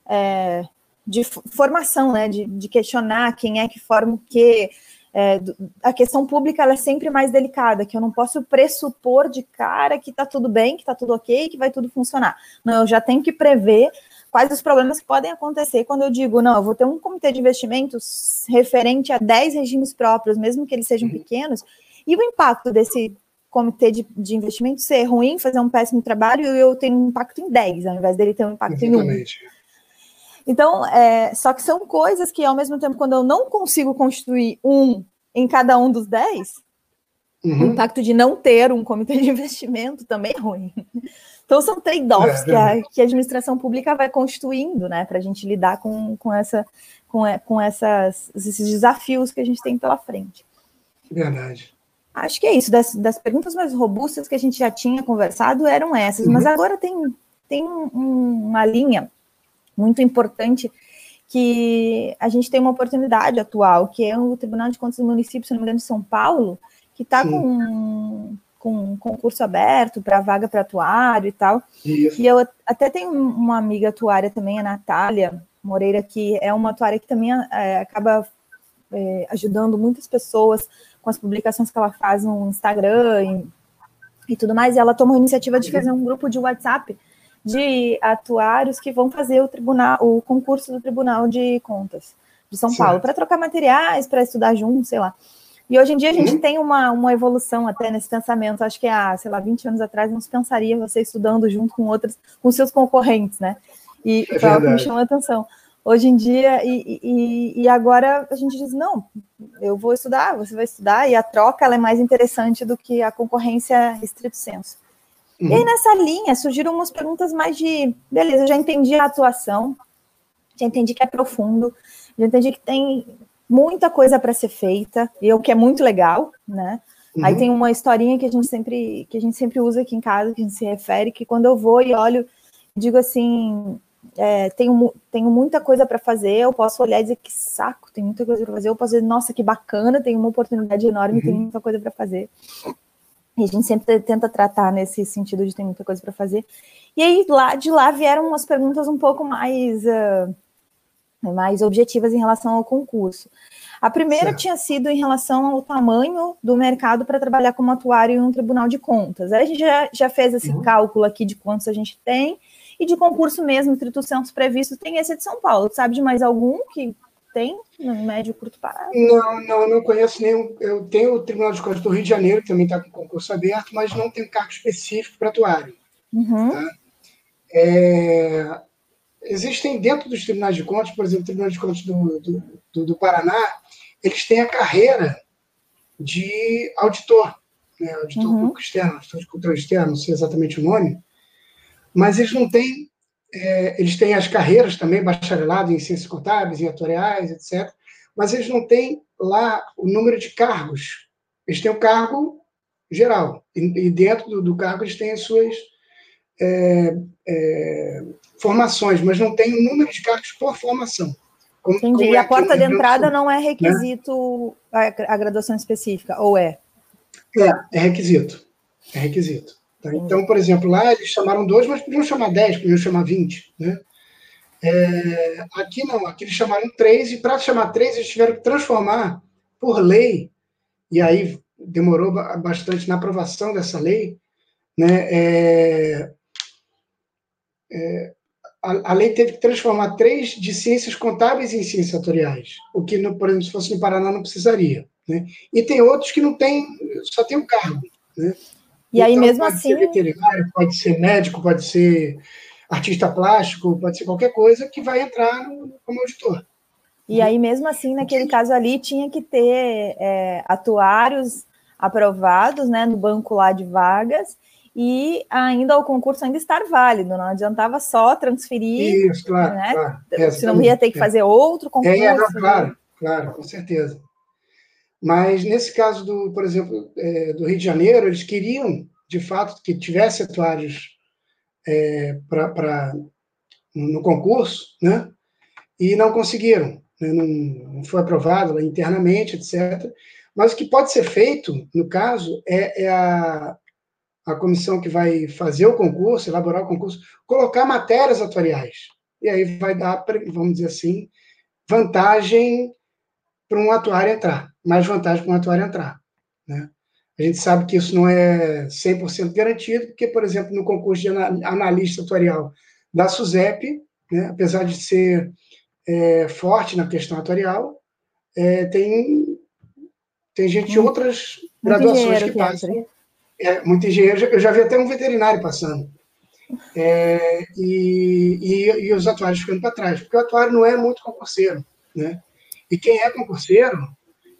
é, de formação, né? De, de, questionar quem é que forma o quê. É, a questão pública é sempre mais delicada, que eu não posso pressupor de cara que está tudo bem, que está tudo ok, que vai tudo funcionar. Não, eu já tenho que prever quais os problemas que podem acontecer quando eu digo, não, eu vou ter um comitê de investimentos referente a 10 regimes próprios, mesmo que eles sejam uhum. pequenos, e o impacto desse comitê de, de investimento ser ruim, fazer um péssimo trabalho, e eu tenho um impacto em 10, ao invés dele ter um impacto Exatamente. em 1. Então, é, só que são coisas que, ao mesmo tempo, quando eu não consigo construir um em cada um dos 10, uhum. o impacto de não ter um comitê de investimento também é ruim. Então, são trade-offs é, que, a, que a administração pública vai constituindo, né, para a gente lidar com, com, essa, com, com essas, esses desafios que a gente tem pela frente. Verdade. Acho que é isso. Das, das perguntas mais robustas que a gente já tinha conversado eram essas, uhum. mas agora tem, tem um, uma linha muito importante que a gente tem uma oportunidade atual, que é o Tribunal de Contas do Município, se não me engano, de São Paulo, que está com com um concurso aberto para vaga para atuário e tal. Isso. E eu até tenho uma amiga atuária também, a Natália Moreira, que é uma atuária que também é, acaba é, ajudando muitas pessoas com as publicações que ela faz no Instagram e, e tudo mais. E ela tomou a iniciativa de fazer um grupo de WhatsApp de atuários que vão fazer o tribunal, o concurso do Tribunal de Contas de São certo. Paulo, para trocar materiais, para estudar junto, sei lá. E hoje em dia a gente uhum. tem uma, uma evolução até nesse pensamento. Acho que há, sei lá, 20 anos atrás não se pensaria você estudando junto com outros, com seus concorrentes, né? E é foi algo que me chamou a atenção. Hoje em dia, e, e, e, agora a gente diz, não, eu vou estudar, você vai estudar, e a troca ela é mais interessante do que a concorrência estrito senso. Uhum. E aí, nessa linha, surgiram umas perguntas mais de, beleza, eu já entendi a atuação, já entendi que é profundo, já entendi que tem muita coisa para ser feita, e o que é muito legal, né? Uhum. Aí tem uma historinha que a gente sempre que a gente sempre usa aqui em casa, que a gente se refere, que quando eu vou e olho, digo assim, é, tenho, tenho muita coisa para fazer, eu posso olhar e dizer que saco, tem muita coisa para fazer, eu posso dizer, nossa, que bacana, tem uma oportunidade enorme, uhum. tem muita coisa para fazer. E a gente sempre tenta tratar nesse sentido de ter muita coisa para fazer. E aí, lá de lá vieram umas perguntas um pouco mais uh, mais objetivas em relação ao concurso. A primeira certo. tinha sido em relação ao tamanho do mercado para trabalhar como atuário em um tribunal de contas. Aí a gente já, já fez esse uhum. cálculo aqui de quantos a gente tem, e de concurso mesmo, instituições previstos, tem esse de São Paulo. Sabe de mais algum que tem no médio e curto prazo? Não, não, não conheço nenhum. Eu tenho o Tribunal de Contas do Rio de Janeiro, que também está com concurso aberto, mas não tem cargo específico para atuário. Uhum. Tá? É, existem dentro dos tribunais de contas, por exemplo, o Tribunal de Contas do, do, do, do Paraná, eles têm a carreira de auditor, né? auditor uhum. público externo, auditor de controle externo, não sei exatamente o nome, mas eles não têm, é, eles têm as carreiras também, bacharelado em ciências contábeis, em atuariais, etc., mas eles não têm lá o número de cargos. Eles têm o cargo geral, e, e dentro do, do, cargo eles têm as suas é, é, formações, mas não tem o número de cargos por formação. Como, Entendi. Como é e a porta de entrada não é né? requisito né? a, a, graduação específica, ou é? É, é requisito. É requisito. Tá? Então, por exemplo, lá eles chamaram dois, mas podiam chamar dez, podiam chamar vinte. Né? É, aqui não, aqui eles chamaram três, e para chamar três, eles tiveram que transformar por lei, e aí demorou bastante na aprovação dessa lei, né? É, é, a, a, lei teve que transformar três de ciências contábeis em ciências atuariais, o que, no, por exemplo, se fosse no Paraná, não precisaria. Né? E tem outros que não tem, só tem o um cargo. Né? E aí, então, mesmo pode assim. Ser veterinário, pode ser médico, pode ser artista plástico, pode ser qualquer coisa que vai entrar no, como auditor. E aí, mesmo assim, naquele caso ali, tinha que ter é, atuários aprovados né, no banco lá de vagas e ainda o concurso ainda estar válido, não adiantava só transferir. Isso, claro. Né? claro é, Senão ia ter que fazer outro concurso. É, não, claro, né? claro, com certeza. Mas nesse caso, do, por exemplo, é, do Rio de Janeiro, eles queriam, de fato, que tivesse atuários é, para no concurso, né? E não conseguiram, né? não, não, foi aprovado internamente, etc. Mas o que pode ser feito, no caso, é, é a, a comissão que vai fazer o concurso, elaborar o concurso, colocar matérias atuariais. E aí vai dar, vamos dizer assim, vantagem para um atuário entrar, mais vantagem para um atuário entrar. Né? A gente sabe que isso não é 100% garantido, porque, por exemplo, no concurso de analista atuarial da SUSEP, né, apesar de ser é, forte na questão atuarial, é, tem, tem gente de outras graduações que passam é, muito engenheiro. Eu já vi até um veterinário passando. É, e, e, e, os atuários ficando para trás, porque o atuário não é muito concurseiro, né? E quem é concurseiro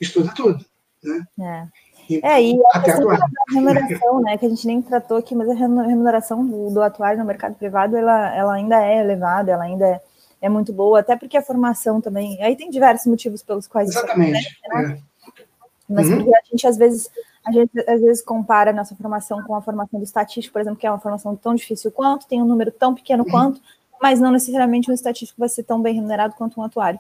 estuda tudo, né? É. Então, é, e a questão da remuneração, né, que a gente nem tratou aqui, mas a remuneração do, do atuário no mercado privado, ela, ela ainda é elevada, ela ainda é, é muito boa, até porque a formação também, aí tem diversos motivos pelos quais Exatamente, isso né? É. Mas uhum. porque a gente, às vezes, a gente às vezes compara a nossa formação com a formação do estatístico, por exemplo, que é uma formação tão difícil quanto, tem um número tão pequeno quanto, mas não necessariamente um estatístico vai ser tão bem remunerado quanto um atuário.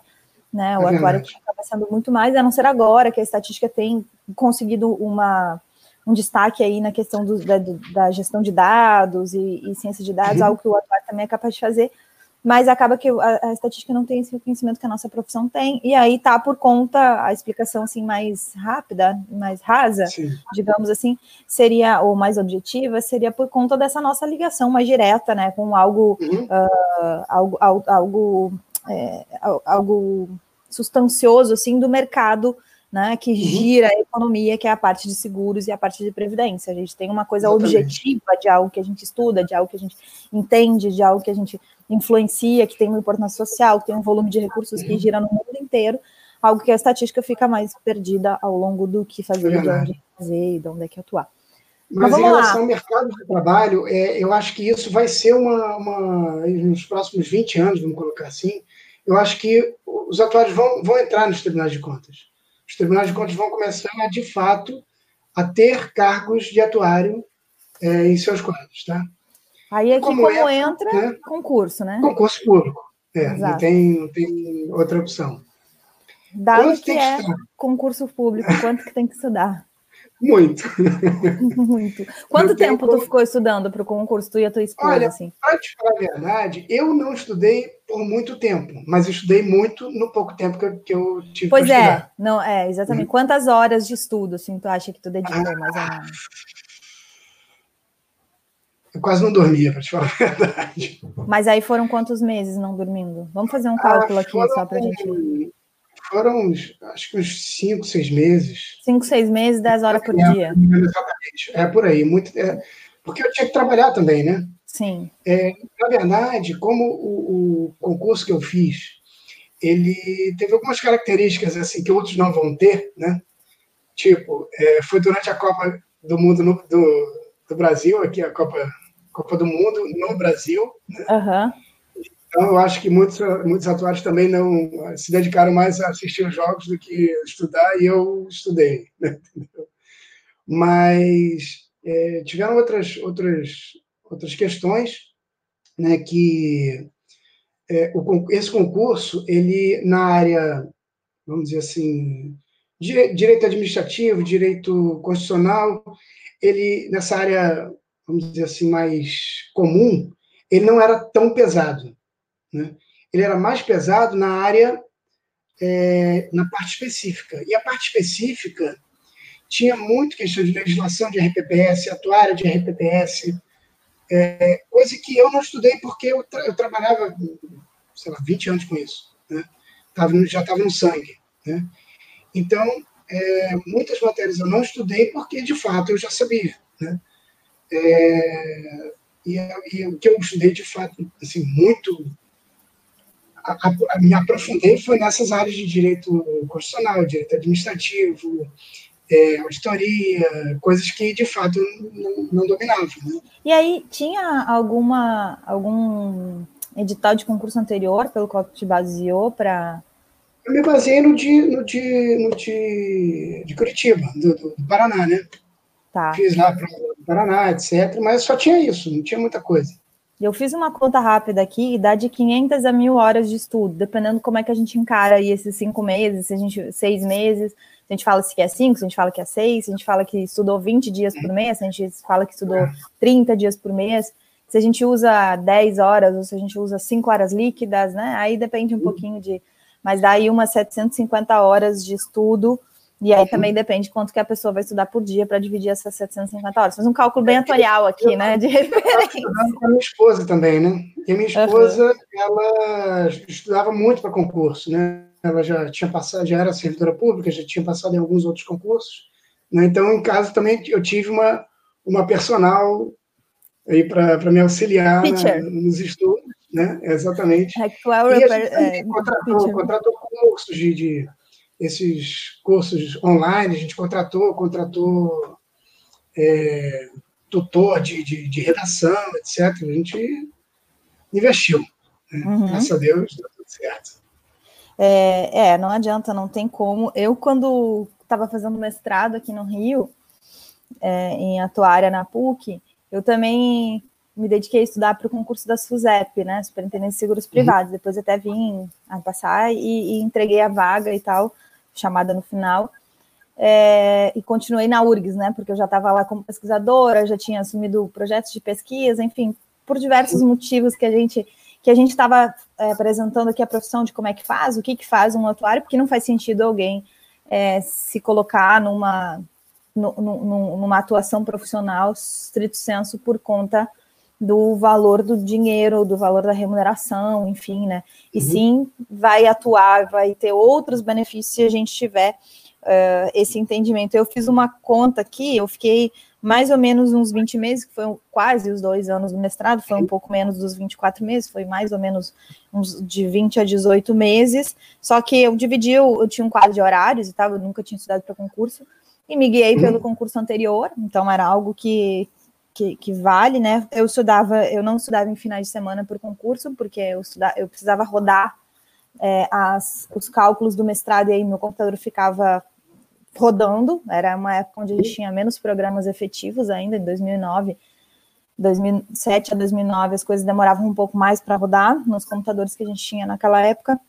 Né? O é atuário acaba sendo muito mais, a não ser agora que a estatística tem conseguido uma, um destaque aí na questão do, da, da, gestão de dados e, e ciência de dados, uhum. algo que o atuário também é capaz de fazer, mas acaba que a, a, estatística não tem esse reconhecimento que a nossa profissão tem, e aí tá por conta, a explicação assim mais rápida, mais rasa, Sim. digamos assim, seria, ou mais objetiva, seria por conta dessa nossa ligação mais direta, né, com algo, uhum. uh, algo, algo, algo, é, algo substancioso, assim, do mercado, né, que uhum. gira a economia, que é a parte de seguros e a parte de previdência. A gente tem uma coisa Exatamente. objetiva de algo que a gente estuda, de algo que a gente entende, de algo que a gente influencia, que tem uma importância social, que tem um volume de recursos que gira no mundo inteiro, algo que a estatística fica mais perdida ao longo do que fazer, é de onde fazer e de onde é que atuar. Mas, Mas em relação lá. ao mercado de trabalho, é, eu acho que isso vai ser uma, uma, nos próximos 20 anos, vamos colocar assim, eu acho que os atuários vão, vão entrar nos tribunais de contas. Os tribunais de contas vão começar, de fato, a ter cargos de atuário é, em seus quadros, tá? Aí aqui como, como entra, entra né? concurso, né? Concurso público. É, não tem, não tem outra opção. Dado quanto que é que concurso público, quanto que tem que estudar? Muito. Muito. Quanto tempo, tu ficou estudando para o concurso, tu e a tua esposa? Olha, assim? para te falar a verdade, eu não estudei por muito tempo, mas estudei muito no pouco tempo que eu, que eu tive Pois é, estudar. não, é, exatamente. Uhum. Quantas horas de estudo, assim, tu acha que tu dedicou ah, mais ou menos? Eu quase não dormia, para te falar a verdade. Mas aí foram quantos meses não dormindo? Vamos fazer um cálculo ah, aqui só para a gente. Foram, acho que uns cinco, seis meses. Cinco, seis meses, dez horas por é, dia. Exatamente. É por aí. Muito, é, porque eu tinha que trabalhar também, né? Sim. É, na verdade, como o, o, concurso que eu fiz, ele teve algumas características assim que outros não vão ter, né? Tipo, é, foi durante a Copa do Mundo no, do, do Brasil, aqui a Copa, Copa do Mundo no Brasil. Né? Uhum. Então, eu acho que muitos, muitos atuários também não se dedicaram mais a assistir os jogos do que estudar, e eu estudei. Né? Mas é, tiveram outras, outras, outras questões né, que é, o, esse concurso, ele na área, vamos dizer assim, direito administrativo, direito constitucional, ele nessa área, vamos dizer assim, mais comum, ele não era tão pesado. Né? Ele era mais pesado na área, é, na parte específica. E a parte específica tinha muito questão de legislação de RPPS, atuária de RPPS, é, coisa que eu não estudei porque eu, tra eu, trabalhava, sei lá, 20 anos com isso. Né? Tava, já estava no sangue. Né? Então, é, muitas matérias eu não estudei porque, de fato, eu já sabia. Né? É, e, e, o que eu estudei, de fato, assim, muito a, a, me aprofundei foi nessas áreas de direito constitucional, direito administrativo, é, auditoria, coisas que de fato não, não dominava. Né? E aí, tinha alguma algum edital de concurso anterior pelo qual te baseou para. Eu me baseei no de, no de, no de, de Curitiba, do, do, Paraná, né? Tá. Fiz lá para o Paraná, etc. Mas só tinha isso, não tinha muita coisa. Eu fiz uma conta rápida aqui e dá de 500 a mil horas de estudo, dependendo como é que a gente encara aí esses cinco meses, se a gente, seis meses, se a gente fala se é cinco, se a gente fala que é seis, se a gente fala que estudou 20 dias por mês, se a gente fala que estudou 30 dias por mês, se a gente usa 10 horas ou se a gente usa 5 horas líquidas, né? Aí depende um pouquinho de. Mas dá aí umas 750 horas de estudo e aí também depende quanto que a pessoa vai estudar por dia para dividir essas 750 horas. Faz um cálculo bem atuarial aqui, né? De referência. Com a minha esposa também, né? E a minha esposa, uhum. ela estudava muito para concurso, né? Ela já tinha passado, já era servidora pública, já tinha passado em alguns outros concursos. Né? Então, em casa também eu tive uma, uma personal aí para me auxiliar na, nos estudos, né? Exatamente. Actual e a gente é, contratou, contratou cursos de, de esses cursos online, a gente contratou, contratou é, tutor de, de, de, redação, etc. A gente investiu. Né? Uhum. Graças a Deus, deu tudo certo. É, é, não adianta, não tem como. Eu, quando estava fazendo mestrado aqui no Rio, é, em atuária na PUC, eu também me dediquei a estudar para o concurso da SUSEP, né, Superintendência de Seguros Privados. Uhum. Depois até vim a passar e, e, entreguei a vaga e tal chamada no final, é, e continuei na URGS, né, porque eu já estava lá como pesquisadora, já tinha assumido projetos de pesquisa, enfim, por diversos motivos que a gente que a gente estava é, apresentando aqui a profissão de como é que faz, o que, que faz um atuário, porque não faz sentido alguém é, se colocar numa, numa atuação profissional estrito senso por conta do valor do dinheiro, do valor da remuneração, enfim, né? E uhum. sim vai atuar, vai ter outros benefícios se a gente tiver uh, esse entendimento. Eu fiz uma conta aqui, eu fiquei mais ou menos uns 20 meses, que foi quase os dois anos do mestrado, foi um pouco menos dos 24 meses, foi mais ou menos uns de 20 a 18 meses, só que eu dividi, eu, eu tinha um quadro de horários e tal, eu nunca tinha estudado para concurso, e me guiei pelo uhum. concurso anterior, então era algo que, que, que, vale, né? Eu estudava, eu não estudava em finais de semana por concurso, porque eu, estudava, eu precisava rodar é, as, os cálculos do mestrado e aí meu computador ficava rodando. Era uma época onde a gente tinha menos programas efetivos ainda, em 2009. 2007 a 2009 as coisas demoravam um pouco mais para rodar nos computadores que a gente tinha naquela época.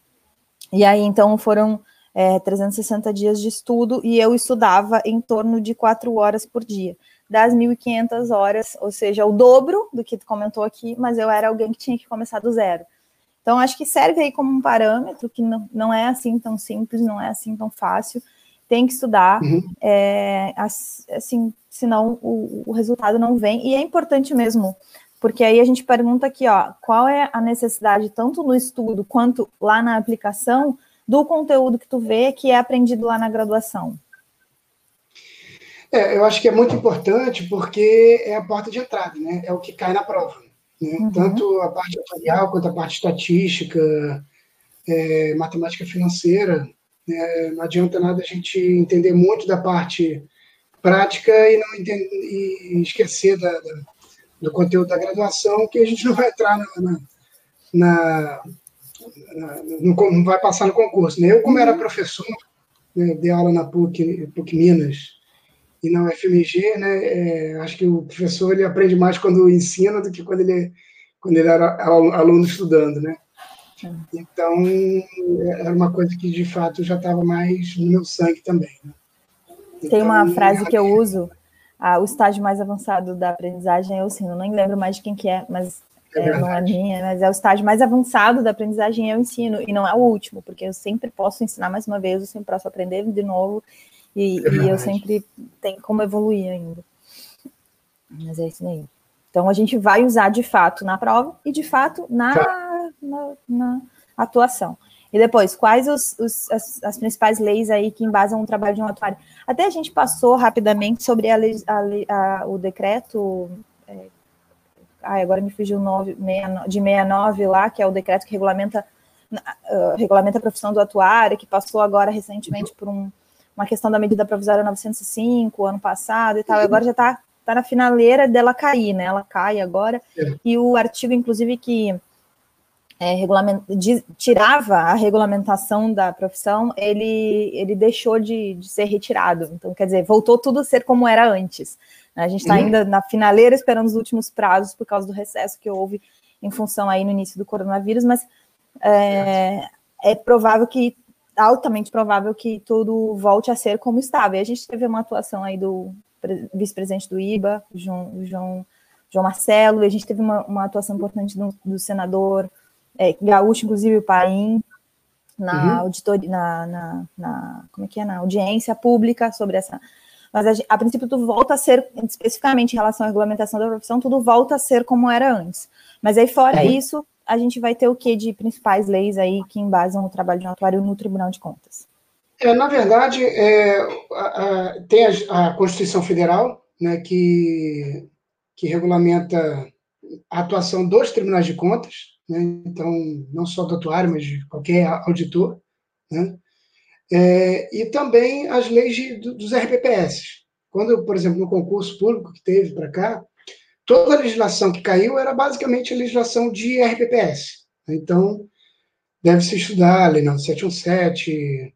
E aí então foram é, 360 dias de estudo e eu estudava em torno de quatro horas por dia das 1.500 horas, ou seja, o dobro do que tu comentou aqui, mas eu era alguém que tinha que começar do zero. Então, acho que serve aí como um parâmetro que não, não é assim tão simples, não é assim tão fácil. Tem que estudar, uhum. é, assim, senão o, o resultado não vem. E é importante mesmo, porque aí a gente pergunta aqui, ó, qual é a necessidade, tanto no estudo quanto lá na aplicação, do conteúdo que tu vê que é aprendido lá na graduação? É, eu acho que é muito importante porque é a porta de entrada, né? É o que cai na prova. Né? Uhum. Tanto a parte atuarial quanto a parte estatística, é, matemática financeira. É, não adianta nada a gente entender muito da parte prática e não entender, e esquecer da, da, do conteúdo da graduação, que a gente não vai entrar na, na, na, na no, não vai passar no concurso. Né? Eu, como era professor, né, dei aula na PUC, PUC Minas, e na UFMG, né, é, acho que o professor ele aprende mais quando ensina do que quando ele, quando ele era aluno estudando, né? Então, era uma coisa que, de fato, já estava mais no meu sangue também. Né? Então, Tem uma então, frase que eu uso, ah, o estágio mais avançado da aprendizagem é o ensino. Não lembro mais de quem que é, mas é é, não é minha, mas é o estágio mais avançado da aprendizagem é o ensino, e não é o último, porque eu sempre posso ensinar mais uma vez, eu sempre posso aprender de novo, e, e eu sempre tenho como evoluir ainda. Mas é isso aí. Então a gente vai usar de fato na prova e de fato na, tá. na, na atuação. E depois, quais os, os, as, as, principais leis aí que embasam o trabalho de um atuário? Até a gente passou rapidamente sobre a, a, a, o decreto. É, ai, agora me fugiu o nome de 69 lá, que é o decreto que regulamenta, uh, regulamenta a profissão do atuário, que passou agora recentemente por um, uma questão da medida provisória 905, ano passado e tal, e agora já está tá na finaleira dela cair, né? Ela cai agora, é. e o artigo, inclusive, que é, de, tirava a regulamentação da profissão, ele, ele deixou de, de, ser retirado. Então, quer dizer, voltou tudo a ser como era antes. Né? A gente está uhum. ainda na finaleira esperando os últimos prazos por causa do recesso que houve em função aí no início do coronavírus, mas é, é provável que altamente provável que tudo volte a ser como estava. E a gente teve uma atuação aí do vice-presidente do IBA, João, João, João Marcelo, e a gente teve uma, uma atuação importante do, do senador é, gaúcho, inclusive o Paim, na uhum. auditoria, na, na, na, como é que é, na audiência pública sobre essa. Mas a, a, princípio tudo volta a ser, especificamente em relação à regulamentação da profissão, tudo volta a ser como era antes. Mas aí fora é. isso, a gente vai ter o que de principais leis aí que embasam o trabalho de atuário no Tribunal de Contas? É, na verdade, é, a, a, tem a, a, Constituição Federal, né, que, que regulamenta a atuação dos tribunais de contas, né, então, não só do atuário, mas de qualquer auditor, né, é, e também as leis de, dos RPPS. Quando, por exemplo, no concurso público que teve para cá, toda a legislação que caiu era basicamente a legislação de RPPS. Então, deve-se estudar a Lei 717,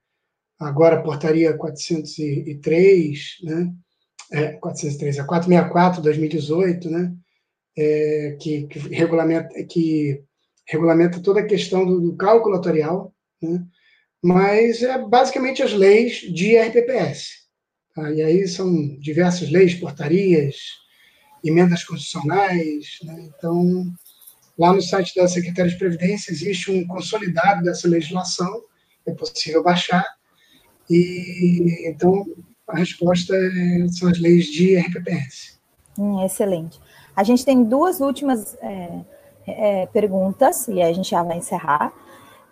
agora a Portaria 403, né? É, 403, a 464, 2018, né? É, que, que, regulamenta, que regulamenta toda a questão do, do cálculo atuarial, né? mas é basicamente as leis de RPPS. Tá? E aí são diversas leis, portarias, emendas constitucionais. Né? Então, lá no site da Secretaria de Previdência existe um consolidado dessa legislação, é possível baixar. E então a resposta é, são as leis de RPPS. Hum, excelente. A gente tem duas últimas é, é, perguntas e a gente já vai encerrar.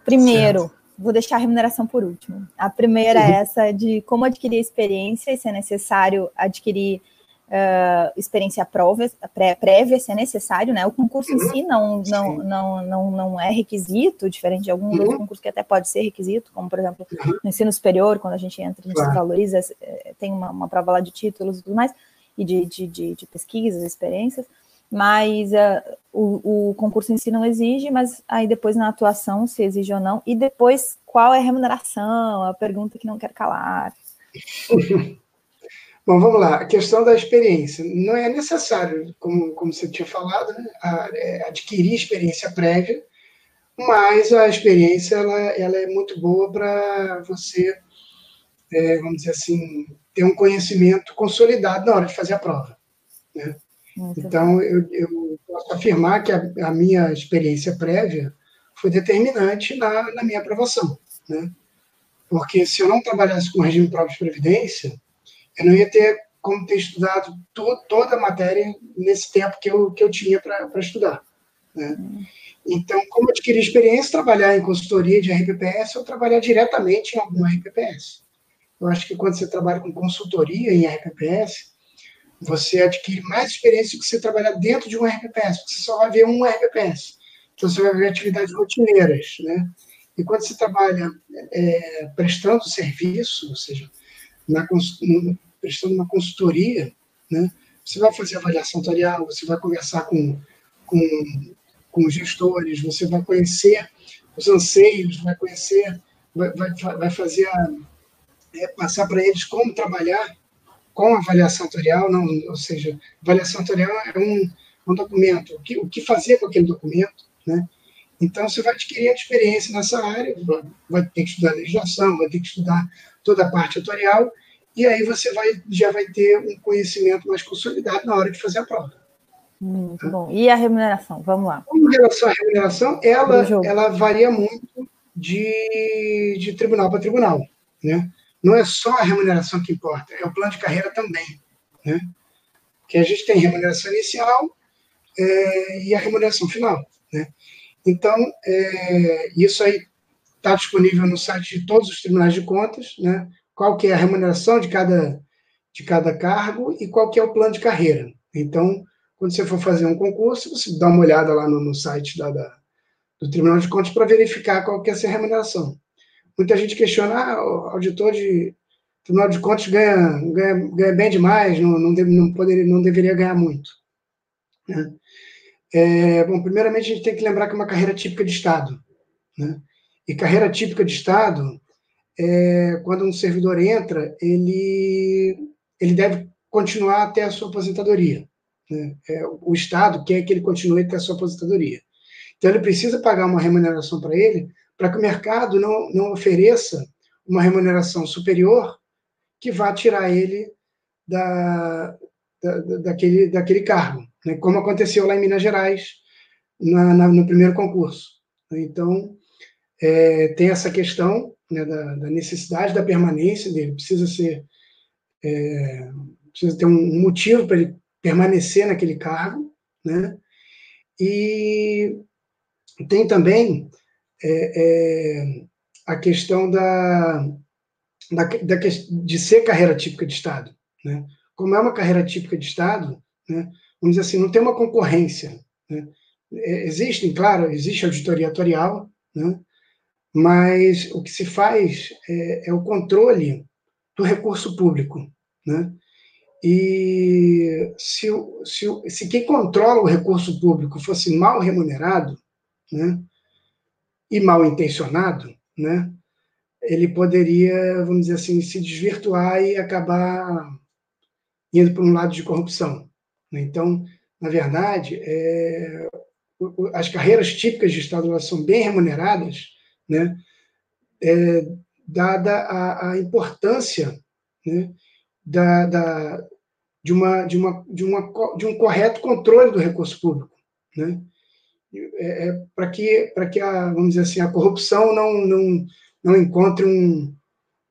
Primeiro, certo. vou deixar a remuneração por último. A primeira é essa de como adquirir experiência e se é necessário adquirir uh, experiência prova, pré, prévia, se é necessário, né? O concurso em si não, não, não, não, não é requisito, diferente de alguns outros concursos que até pode ser requisito, como, por exemplo, no ensino superior, quando a gente entra, a gente se valoriza, eh, tem uma, uma prova lá de títulos e tudo mais, e de, de, de, de pesquisas, experiências, mas uh, o, o, concurso em si não exige, mas aí depois na atuação se exige ou não, e depois qual é a remuneração, a pergunta que não quer calar. Bom, vamos lá. A questão da experiência. Não é necessário, como, como você tinha falado, né, é, adquirir experiência prévia, mas a experiência ela, ela é muito boa para você, é, vamos dizer assim, ter um conhecimento consolidado na hora de fazer a prova. Né? Então, eu, eu, posso afirmar que a, a, minha experiência prévia foi determinante na, na minha aprovação. Né? Porque se eu não trabalhasse com regime próprio de previdência, eu não ia ter como ter estudado to, toda a matéria nesse tempo que eu, que eu tinha para estudar. Né? Então, como adquirir experiência, trabalhar em consultoria de RPPS ou trabalhar diretamente em algum RPPS. Eu acho que quando você trabalha com consultoria em RPPS, você adquire mais experiência do que você trabalhar dentro de um RPPS, porque você só vai ver um RPPS. Então, você vai ver atividades rotineiras, né? E quando você trabalha é, prestando serviço, ou seja, na, prestando uma consultoria, né? Você vai fazer avaliação tutorial, você vai conversar com, com, com gestores, você vai conhecer os anseios, vai conhecer, vai, vai, vai fazer a, é, passar para eles como trabalhar com avaliação tutorial, não, ou seja, avaliação tutorial é um, um documento, o que, o que fazer com aquele documento, né? Então, você vai adquirir experiência nessa área, vai ter que estudar legislação, vai ter que estudar toda a parte tutorial, e aí você vai, já vai ter um conhecimento mais consolidado na hora de fazer a prova. Muito tá? bom. E a remuneração? Vamos lá. Com relação à remuneração, ela, ela varia muito de, de tribunal para tribunal. Né? Não é só a remuneração que importa, é o plano de carreira também. Né? Que a gente tem remuneração inicial é, e a remuneração final. Né? Então, é, isso aí está disponível no site de todos os tribunais de contas, né? Qual que é a remuneração de cada, de cada cargo e qual que é o plano de carreira. Então, quando você for fazer um concurso, você dá uma olhada lá no, no site da, da, do Tribunal de Contas para verificar qual que é essa remuneração. Muita gente questiona, ah, o auditor de Tribunal de Contas ganha, ganha, ganha bem demais, não, não, deve, não, poderia, não deveria ganhar muito. Né? É, bom, primeiramente a gente tem que lembrar que é uma carreira típica de Estado. Né? E carreira típica de Estado é, quando um servidor entra, ele, ele deve continuar até a sua aposentadoria. Né? É, o Estado quer que ele continue até a sua aposentadoria. Então, ele precisa pagar uma remuneração para ele, para que o mercado não, não ofereça uma remuneração superior que vá tirar ele da, da, daquele, daquele cargo, né? como aconteceu lá em Minas Gerais, na, na, no primeiro concurso. Então, é, tem essa questão, né, da, da, necessidade da permanência dele, precisa ser é, precisa ter um motivo para ele permanecer naquele cargo, né? E tem também é, é, a questão da, da, da, de ser carreira típica de Estado, né? Como é uma carreira típica de Estado, né? Vamos dizer assim, não tem uma concorrência, né? É, existem, claro, existe auditoria atuarial, né? Mas o que se faz é, é o controle do recurso público. Né? E se, se, se quem controla o recurso público fosse mal remunerado né, e mal intencionado, né, ele poderia, vamos dizer assim, se desvirtuar e acabar indo para um lado de corrupção. Né? Então, na verdade, é, as carreiras típicas de Estado são bem remuneradas, né? É, dada a, a importância né? da, da, de, uma, de, uma, de, uma, de um correto controle do recurso público. Né? É, é para que, que a, vamos dizer assim, a corrupção não, não, não encontre um,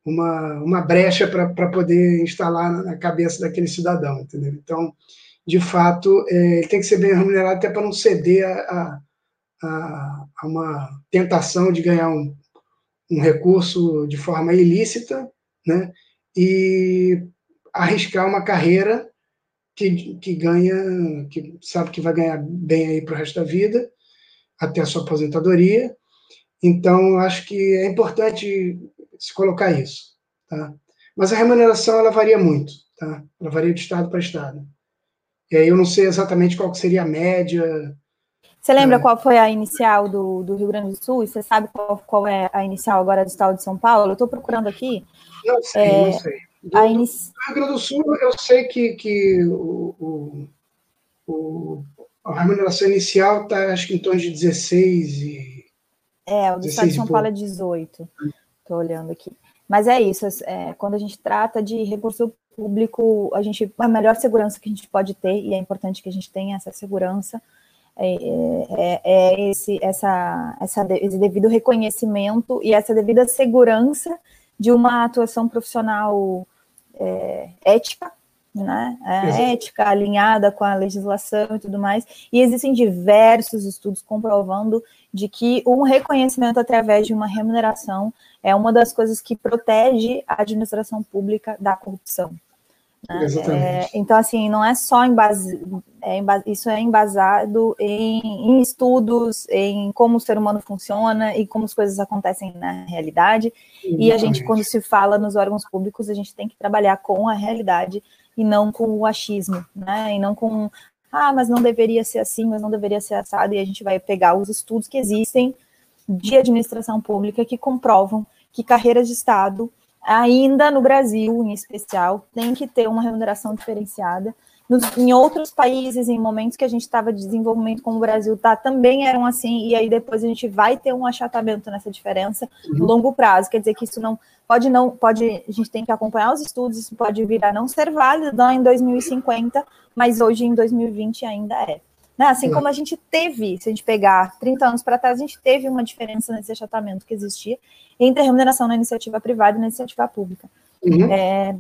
uma, uma brecha para poder instalar na cabeça daquele cidadão, entendeu? Então, de fato, é, ele tem que ser bem remunerado até para não ceder a, a, a uma tentação de ganhar um, um recurso de forma ilícita, né? E arriscar uma carreira que, que ganha, que sabe que vai ganhar bem aí para o resto da vida, até a sua aposentadoria. Então, acho que é importante se colocar isso, tá? Mas a remuneração, ela varia muito, tá? Ela varia de estado para estado. E aí eu não sei exatamente qual seria a média, você lembra é. qual foi a inicial do, do Rio Grande do Sul? E você sabe qual, qual é a inicial agora do estado de São Paulo? Eu estou procurando aqui. Não sei, é, não sei. Do, a inici... do Rio Grande do Sul, eu sei que, que o, o, o a remuneração inicial está, acho que em torno de 16 e. É, o do estado de São Paulo é 18. Estou olhando aqui. Mas é isso, é, quando a gente trata de recurso público, a gente a melhor segurança que a gente pode ter, e é importante que a gente tenha essa segurança, é, é, é esse, essa, essa, esse devido reconhecimento e essa devida segurança de uma atuação profissional é, ética, né? É ética alinhada com a legislação e tudo mais. E existem diversos estudos comprovando de que um reconhecimento através de uma remuneração é uma das coisas que protege a administração pública da corrupção. Né? É, então, assim, não é só em base, é isso é embasado em, em, estudos, em como o ser humano funciona e como as coisas acontecem na realidade. Exatamente. E a gente, quando se fala nos órgãos públicos, a gente tem que trabalhar com a realidade e não com o achismo, né? E não com, ah, mas não deveria ser assim, mas não deveria ser assado. E a gente vai pegar os estudos que existem de administração pública que comprovam que carreiras de Estado ainda no Brasil, em especial, tem que ter uma remuneração diferenciada. Nos, em outros países, em momentos que a gente estava de desenvolvimento como o Brasil tá, também eram assim, e aí depois a gente vai ter um achatamento nessa diferença no uhum. longo prazo. Quer dizer que isso não pode não, pode, a gente tem que acompanhar os estudos, isso pode vir a não ser válido em 2050, mas hoje em 2020 ainda é. Né? Assim como a gente teve, se a gente pegar 30 anos para trás, a gente teve uma diferença nesse achatamento que existia entre a remuneração na iniciativa privada e na iniciativa pública. Uhum. É,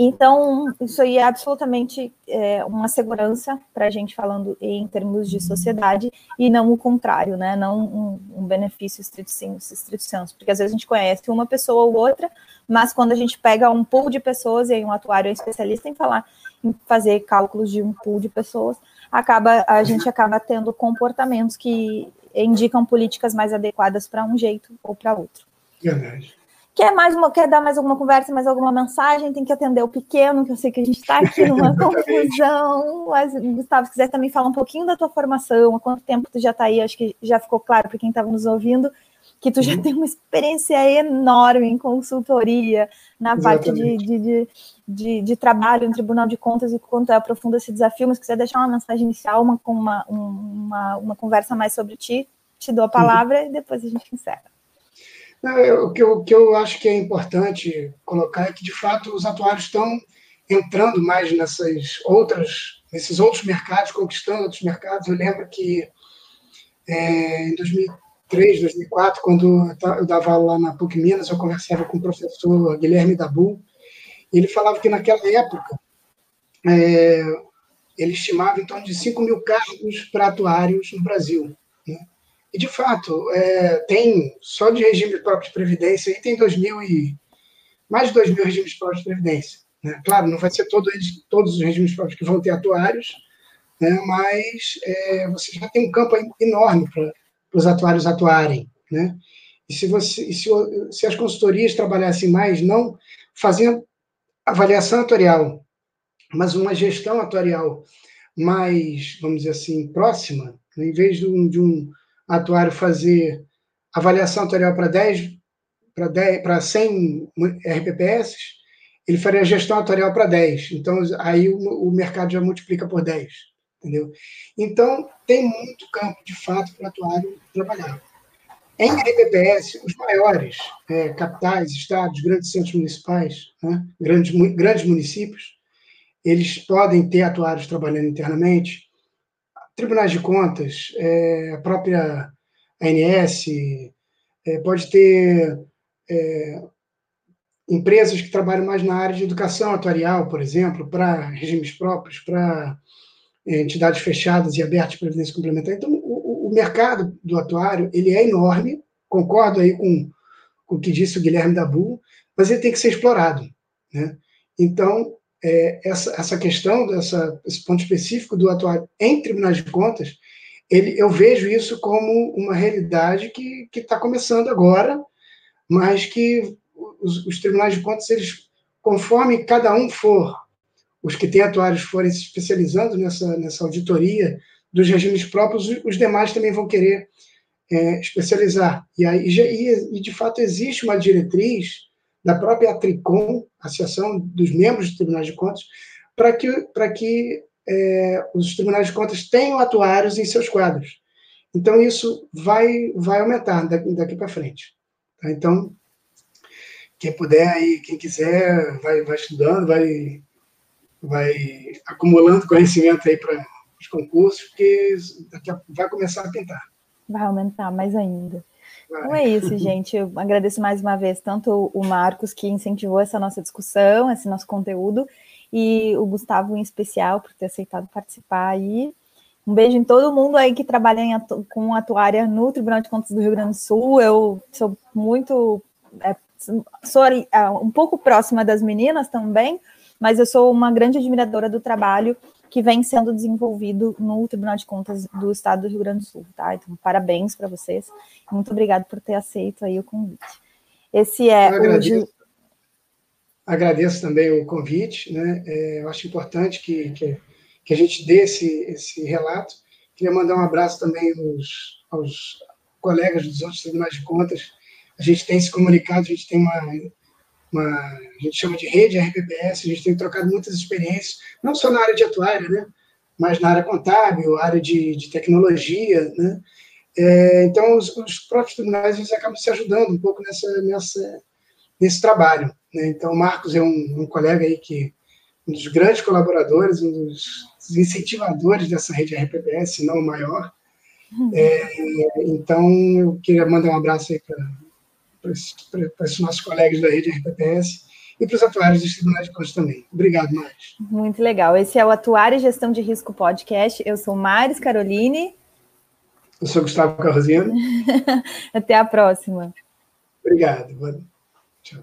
então, isso aí é absolutamente é, uma segurança para a gente falando em termos de sociedade e não o contrário, né? Não um, um benefício estrito senso, porque às vezes a gente conhece uma pessoa ou outra, mas quando a gente pega um pool de pessoas e aí um atuário é especialista em falar, em fazer cálculos de um pool de pessoas, acaba a gente acaba tendo comportamentos que indicam políticas mais adequadas para um jeito ou para outro. Verdade. Quer, mais uma, quer dar mais alguma conversa, mais alguma mensagem? Tem que atender o pequeno, que eu sei que a gente está aqui numa confusão. Mas, Gustavo, se quiser também falar um pouquinho da tua formação, há quanto tempo tu já está aí, acho que já ficou claro para quem estava nos ouvindo, que tu já uhum. tem uma experiência enorme em consultoria, na Exatamente. parte de, de, de, de, trabalho no Tribunal de Contas e quanto é aprofunda esse desafio, mas se quiser deixar uma mensagem inicial, uma, uma, uma, uma conversa mais sobre ti, te dou a palavra uhum. e depois a gente encerra. O que, eu, o que eu acho que é importante colocar é que, de fato, os atuários estão entrando mais nessas outras, nesses outros mercados, conquistando outros mercados. Eu lembro que é, em 2003, 2004, quando eu dava aula lá na PUC Minas, eu conversava com o professor Guilherme Dabu, e ele falava que naquela época é, ele estimava em torno de 5 mil cargos para atuários no Brasil. Né? E, de fato, é, tem, só de regime próprio de previdência, aí tem 2 mil e, mais de 2 mil regimes próprios de previdência. Né? Claro, não vai ser todo, todos os regimes próprios que vão ter atuários, né? mas é, você já tem um campo enorme para os atuários atuarem. Né? E se, você, se, se as consultorias trabalhassem mais, não fazendo avaliação atuarial, mas uma gestão atuarial mais, vamos dizer assim, próxima, né? em vez de um, de um atuário fazer avaliação atuarial para 10, para 10, para 100 RPPS, ele faria gestão atuarial para 10. Então, aí o, o, mercado já multiplica por 10, entendeu? Então, tem muito campo, de fato, para atuário trabalhar. Em RPPS, os maiores é, capitais, estados, grandes centros municipais, né, grandes, grandes municípios, eles podem ter atuários trabalhando internamente, tribunais de contas, é, a própria ANS, é, pode ter é, empresas que trabalham mais na área de educação atuarial, por exemplo, para regimes próprios, para entidades fechadas e abertas de previdência complementar. Então, o, o, mercado do atuário ele é enorme, concordo aí com, com o que disse o Guilherme Dabu, mas ele tem que ser explorado. Né? Então, é, essa, essa questão, dessa, esse ponto específico do atuário em tribunais de contas, ele, eu vejo isso como uma realidade que está começando agora, mas que os, os, tribunais de contas, eles, conforme cada um for, os que têm atuários forem se especializando nessa, nessa auditoria dos regimes próprios, os, demais também vão querer é, especializar. E, aí, e, e, de fato, existe uma diretriz da própria Tricom, Associação dos Membros dos Tribunais de Contas, para que, para que é, os tribunais de contas tenham atuários em seus quadros. Então, isso vai, vai aumentar daqui, daqui para frente. Tá? Então, quem puder aí, quem quiser, vai, vai estudando, vai, vai acumulando conhecimento aí para os concursos, porque vai começar a pintar. Vai aumentar mais ainda. Então é isso, gente. Eu agradeço mais uma vez tanto o Marcos, que incentivou essa nossa discussão, esse nosso conteúdo, e o Gustavo em especial por ter aceitado participar aí. Um beijo em todo mundo aí que trabalha em atu com atuária no Tribunal de Contas do Rio Grande do Sul. Eu sou muito. É, sou é, um pouco próxima das meninas também, mas eu sou uma grande admiradora do trabalho que vem sendo desenvolvido no Tribunal de Contas do Estado do Rio Grande do Sul, tá? Então, parabéns para vocês. Muito obrigado por ter aceito aí o convite. Esse é o agradeço também o convite, né? É, eu acho importante que, que, que, a gente dê esse, esse relato. Queria mandar um abraço também aos, aos colegas dos outros tribunais de contas. A gente tem se comunicado, a gente tem uma, uma a gente chama de rede RPPS, a gente tem trocado muitas experiências, não só na área de atuária, né? mas na área contábil, área de, de tecnologia, né? É, então, os, os, próprios tribunais eles acabam se ajudando um pouco nessa, nessa, nesse trabalho. Né? Então, o Marcos é um, um, colega aí que um dos grandes colaboradores, um dos incentivadores dessa rede RPPS, se não o maior. Uhum. É, então, eu queria mandar um abraço aí para para esses nossos colegas da rede RPPS e para os atuários dos tribunais de contas também. Obrigado, Maris. Muito legal. Esse é o Atuar e Gestão de Risco Podcast. Eu sou Maris Caroline. Eu sou Gustavo Carrozinho. Até a próxima. Obrigado. Tchau.